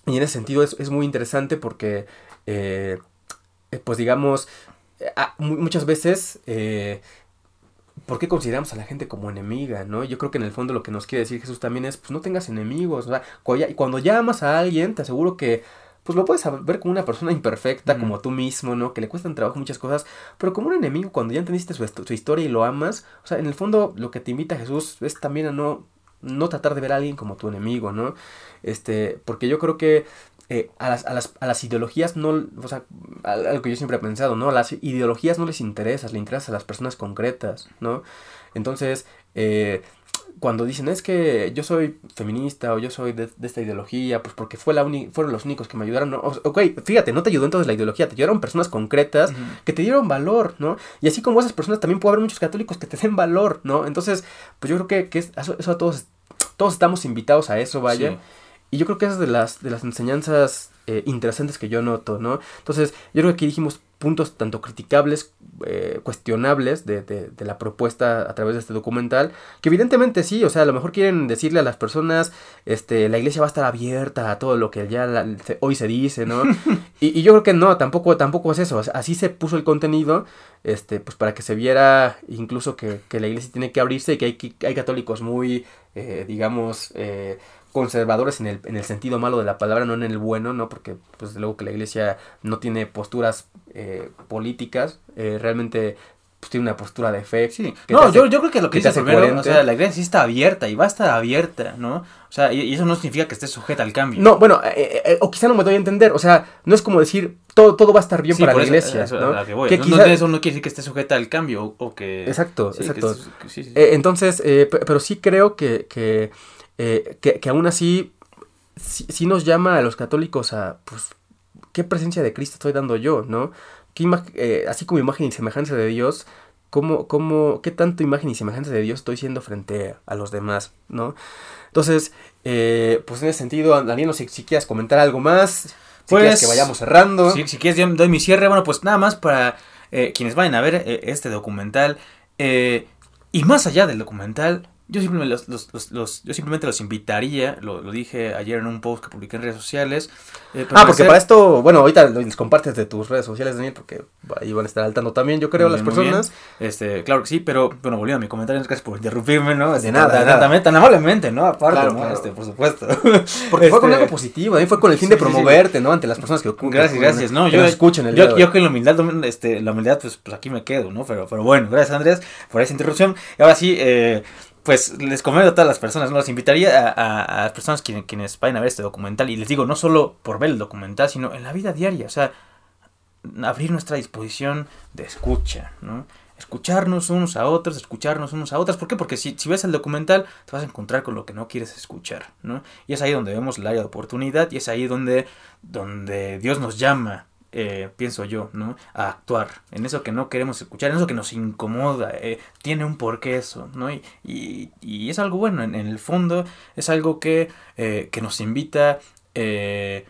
y en ese sentido es, es muy interesante porque, eh, pues digamos, a, muchas veces... ¿por qué consideramos a la gente como enemiga, no? Yo creo que en el fondo lo que nos quiere decir Jesús también es, pues no tengas enemigos, o sea, cuando, ya, cuando llamas a alguien, te aseguro que, pues lo puedes ver como una persona imperfecta, mm. como tú mismo, ¿no? Que le cuestan trabajo muchas cosas, pero como un enemigo, cuando ya entendiste su, su historia y lo amas, o sea, en el fondo lo que te invita Jesús es también a no, no tratar de ver a alguien como tu enemigo, ¿no? Este, porque yo creo que eh, a, las, a, las, a las ideologías no, o sea, algo que yo siempre he pensado, ¿no? A las ideologías no les interesa, les interesa a las personas concretas, ¿no? Entonces, eh, cuando dicen es que yo soy feminista o yo soy de, de esta ideología, pues porque fue la fueron los únicos que me ayudaron. Ok, fíjate, no te ayudó entonces la ideología, te ayudaron personas concretas uh -huh. que te dieron valor, ¿no? Y así como esas personas también puede haber muchos católicos que te den valor, ¿no? Entonces, pues yo creo que, que eso, eso, a todos, todos estamos invitados a eso, vaya. Sí. Y yo creo que esa es de las, de las enseñanzas eh, interesantes que yo noto, ¿no? Entonces, yo creo que aquí dijimos puntos tanto criticables, eh, cuestionables de, de, de, la propuesta a través de este documental, que evidentemente sí, o sea, a lo mejor quieren decirle a las personas, este, la iglesia va a estar abierta a todo lo que ya la, se, hoy se dice, ¿no? <laughs> y, y, yo creo que no, tampoco, tampoco es eso, así se puso el contenido, este, pues para que se viera incluso que, que la iglesia tiene que abrirse y que hay, que hay católicos muy, eh, digamos, eh, conservadores en el, en el sentido malo de la palabra, no en el bueno, ¿no? Porque, pues, luego que la iglesia no tiene posturas eh, políticas, eh, realmente pues tiene una postura de fe. Sí. No, yo, yo creo que lo que, dice primero, o sea, la iglesia sí está abierta y va a estar abierta, ¿no? O sea, y, eso no significa que esté sujeta al cambio. No, bueno, eh, eh, eh, o quizá no me doy a entender, o sea, no es como decir todo, todo va a estar bien para la iglesia, ¿no? Que no, eso no quiere decir que esté sujeta al cambio o, que... Exacto, exacto. entonces, pero sí creo que, que, que, que aún así sí, nos llama a los católicos a, pues, ¿qué presencia de Cristo estoy dando yo, no? Eh, así como imagen y semejanza de Dios, ¿cómo, cómo, ¿qué tanto imagen y semejanza de Dios estoy siendo frente a los demás, no? Entonces, eh, pues en ese sentido, Daniel, no sé si quieres comentar algo más, si quieres que pues, vayamos cerrando. Si, si quieres, yo doy mi cierre, bueno, pues nada más para eh, quienes vayan a ver este documental, y más allá del documental, yo simplemente los, los, los, yo simplemente los invitaría, lo, lo, dije ayer en un post que publiqué en redes sociales. Eh, ah, porque para esto, bueno, ahorita les compartes de tus redes sociales, Daniel, porque ahí van a estar al tanto también, yo creo, las personas. Este, claro que sí, pero bueno, volviendo a mi comentario, gracias por interrumpirme, ¿no? de nada, tan, nada. tan amablemente, ¿no? Aparte, ¿no? Este, por supuesto. <laughs> Porque fue con este, algo positivo, ahí fue con el fin de promoverte, ¿no? Ante las personas que Gracias, gracias, ¿no? Yo, escuchen el yo, yo que la humildad, este, la humildad, pues, pues aquí me quedo, ¿no? Pero, pero bueno, gracias Andrés por esa interrupción. Y ahora sí, eh, pues les comento a todas las personas, ¿no? Los invitaría a, a, las personas quienes, quienes, vayan a ver este documental. Y les digo, no solo por ver el documental, sino en la vida diaria. O sea, abrir nuestra disposición de escucha, ¿no? Escucharnos unos a otros, escucharnos unos a otras. ¿Por qué? Porque si, si ves el documental, te vas a encontrar con lo que no quieres escuchar, ¿no? Y es ahí donde vemos el área de oportunidad y es ahí donde, donde Dios nos llama eh, pienso yo, ¿no? A actuar en eso que no queremos escuchar, en eso que nos incomoda, eh, tiene un porqué eso, ¿no? Y, es algo bueno, en, el fondo es algo que, eh, que nos invita, que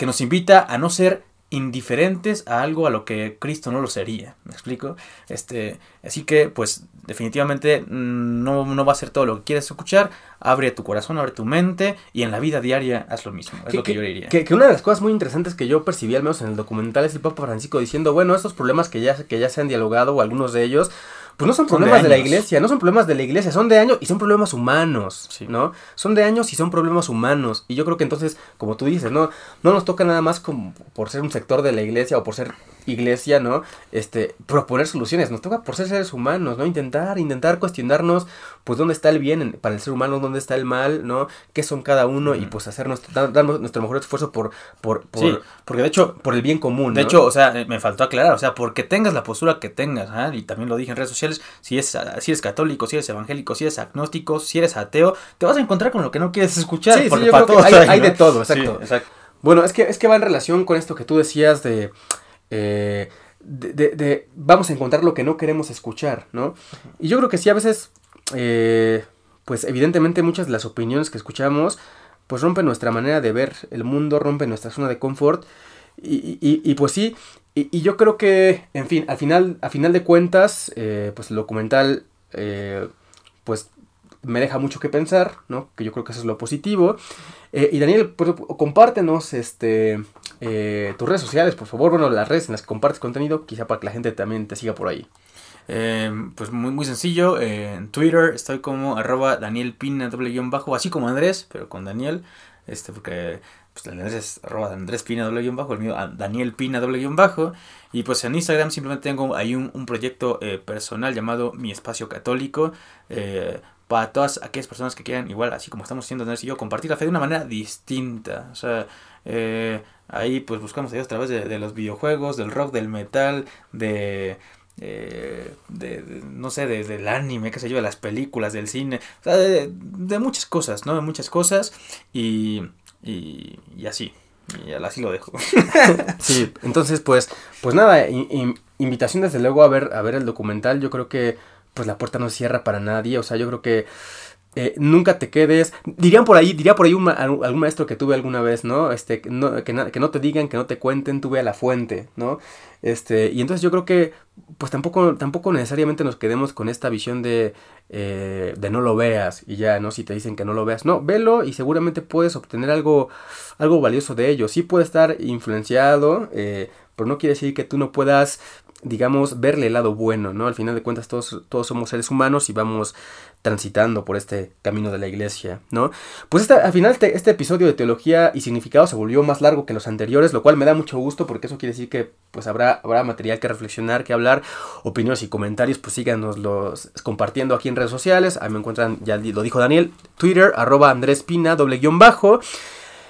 nos invita a no ser indiferentes a algo a lo que Cristo no lo sería. ¿Me explico? Este, así que, pues, definitivamente mm, no, no, va a ser todo lo que quieres escuchar. Abre tu corazón, abre tu mente y en la vida diaria haz lo mismo. Es lo que, yo diría. Que, una de las cosas muy interesantes que yo percibí, al menos en el documental, es el Papa Francisco diciendo, bueno, estos problemas que ya, que ya se han dialogado, o algunos de ellos, pues no son problemas de, la iglesia, no son problemas de la iglesia, son de años y son problemas humanos, ¿no? Son de años y son problemas humanos. Y yo creo que entonces, como tú dices, no, no nos toca nada más como por ser un sector de la iglesia o por ser iglesia, ¿no? Este, proponer soluciones, nos toca por ser seres humanos, ¿no? Intentar, intentar cuestionarnos, pues, dónde está el bien para el ser humano, dónde está el mal, ¿no? ¿Qué son cada uno? Y pues hacer nuestro, dar, nuestro mejor esfuerzo por, por, por, porque de hecho, por el bien común. De hecho, o sea, me faltó aclarar, o sea, porque tengas la postura que tengas, ¿ah? y también lo dije en redes sociales, si, es, si eres católico, si eres evangélico, si eres agnóstico, si eres ateo, te vas a encontrar con lo que no quieres escuchar. Sí, sí, hay, de todo, exacto. exacto. Bueno, es que, es que va en relación con esto que tú decías de eh, de, vamos a encontrar lo que no queremos escuchar, ¿no? Y yo creo que sí, a veces, eh, pues evidentemente muchas de las opiniones que escuchamos, pues rompen nuestra manera de ver el mundo, rompen nuestra zona de confort. Y, y, pues sí, y, yo creo que, en fin, al final, a final de cuentas, eh, pues el documental, pues me deja mucho que pensar, ¿no? Que yo creo que eso es lo positivo. Eh, y Daniel, pues, compártenos este, eh, tus redes sociales, por favor. Bueno, las redes en las que compartes contenido, quizá para que la gente también te siga por ahí. Em, pues muy, muy sencillo, en Twitter estoy como arroba Daniel Pina doble guion bajo, así como Andrés, pero con Daniel, este porque pues el Andrés es Andrés Pina doble bajo, el mío Daniel Pina doble bajo, y pues en Instagram simplemente tengo ahí un, un proyecto eh, personal llamado Mi Espacio Católico, para todas aquellas personas que quieran, igual, así como estamos haciendo Andrés y yo, compartir la fe de una manera distinta. O sea, eh, ahí pues buscamos a Dios a través de, los videojuegos, del rock, del metal, de, eh, de, no sé, de, del anime, qué sé yo, de las películas, del cine, o sea, de, muchas cosas, ¿no? De muchas cosas y, y, así. Y así lo dejo. <laughs> sí, entonces pues, pues nada, invitación desde luego a ver, a ver el documental. Yo creo que pues la puerta no cierra para nadie. O sea, yo creo que eh, nunca te quedes. Dirían por ahí, diría por ahí un, algún maestro que tuve alguna vez, ¿no? Este, que no, que, no te digan, que no te cuenten, tuve a la fuente, ¿no? Este, y entonces yo creo que, pues tampoco, tampoco necesariamente nos quedemos con esta visión de, eh, de no lo veas y ya, ¿no? Si te dicen que no lo veas, no, velo y seguramente puedes obtener algo, algo valioso de ello. Sí puede estar influenciado, eh, pero no quiere decir que tú no puedas digamos, verle el lado bueno, ¿no? Al final de cuentas todos, todos somos seres humanos y vamos transitando por este camino de la iglesia, ¿no? Pues esta, al final este, este, episodio de teología y significado se volvió más largo que los anteriores, lo cual me da mucho gusto porque eso quiere decir que pues habrá, habrá material que reflexionar, que hablar, opiniones y comentarios, pues síganos los compartiendo aquí en redes sociales, ahí me encuentran, ya lo dijo Daniel, Twitter, arroba Andrés Pina, doble guion bajo,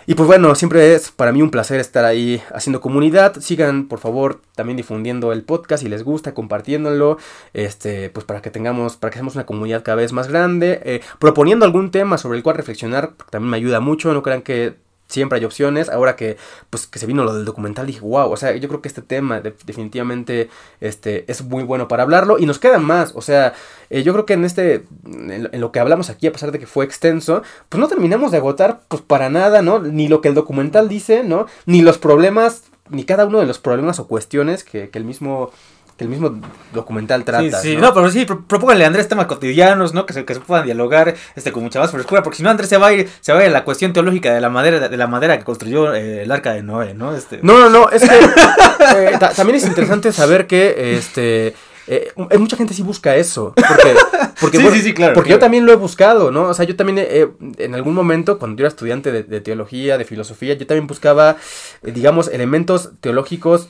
y pues bueno, siempre es para mí un placer estar ahí haciendo comunidad. Sigan, por favor, también difundiendo el podcast si les gusta, compartiéndolo. Este, pues para que tengamos, para que seamos una comunidad cada vez más grande. Eh, proponiendo algún tema sobre el cual reflexionar, también me ayuda mucho. No crean que siempre hay opciones. Ahora que, pues, que se vino lo del documental, dije, wow, o sea, yo creo que este tema definitivamente este, es muy bueno para hablarlo. Y nos queda más, o sea, eh, yo creo que en este, en, lo que hablamos aquí, a pesar de que fue extenso, pues no terminamos de agotar, pues para nada, ¿no? Ni lo que el documental dice, ¿no? Ni los problemas, ni cada uno de los problemas o cuestiones que, que el mismo que el mismo documental trata. Sí, sí, ¿no? pero sí, propónganle a Andrés temas cotidianos, ¿no? Que se, que se puedan dialogar este, con mucha más frescura, porque si no Andrés se va a ir, se va a, ir a la cuestión teológica de la madera, de la madera que construyó eh, el arca de Noé, ¿no? Este... No, no, no, es que <laughs> eh, también es interesante saber que este eh, mucha gente sí busca eso. Porque, porque, <laughs> sí, sí, claro, porque yo también lo he buscado, ¿no? O sea, yo también en algún momento, cuando yo era estudiante de, de, teología, de filosofía, yo también buscaba, digamos, elementos teológicos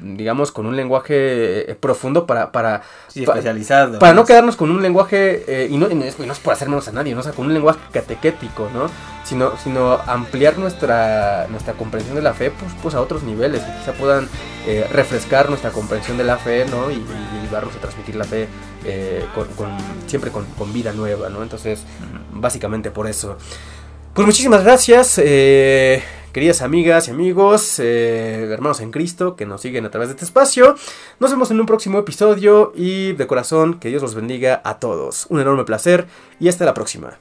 digamos, con un lenguaje eh, profundo para... para especializado. Para no quedarnos con un lenguaje, eh, y, no, no, es, por hacer menos a nadie, ¿no? O sea, con un lenguaje catequético, ¿no? Sino, sino ampliar nuestra, nuestra comprensión de la fe, pues, pues a otros niveles, que quizá puedan eh, refrescar nuestra comprensión de la fe, ¿no? Y, ayudarnos a transmitir la fe con, siempre con, con, vida nueva, ¿no? Entonces, básicamente por eso. Pues muchísimas gracias. Eh, queridas amigas y amigos, eh, hermanos en Cristo que nos siguen a través de este espacio. Nos vemos en un próximo episodio y de corazón que Dios los bendiga a todos. Un enorme placer y hasta la próxima.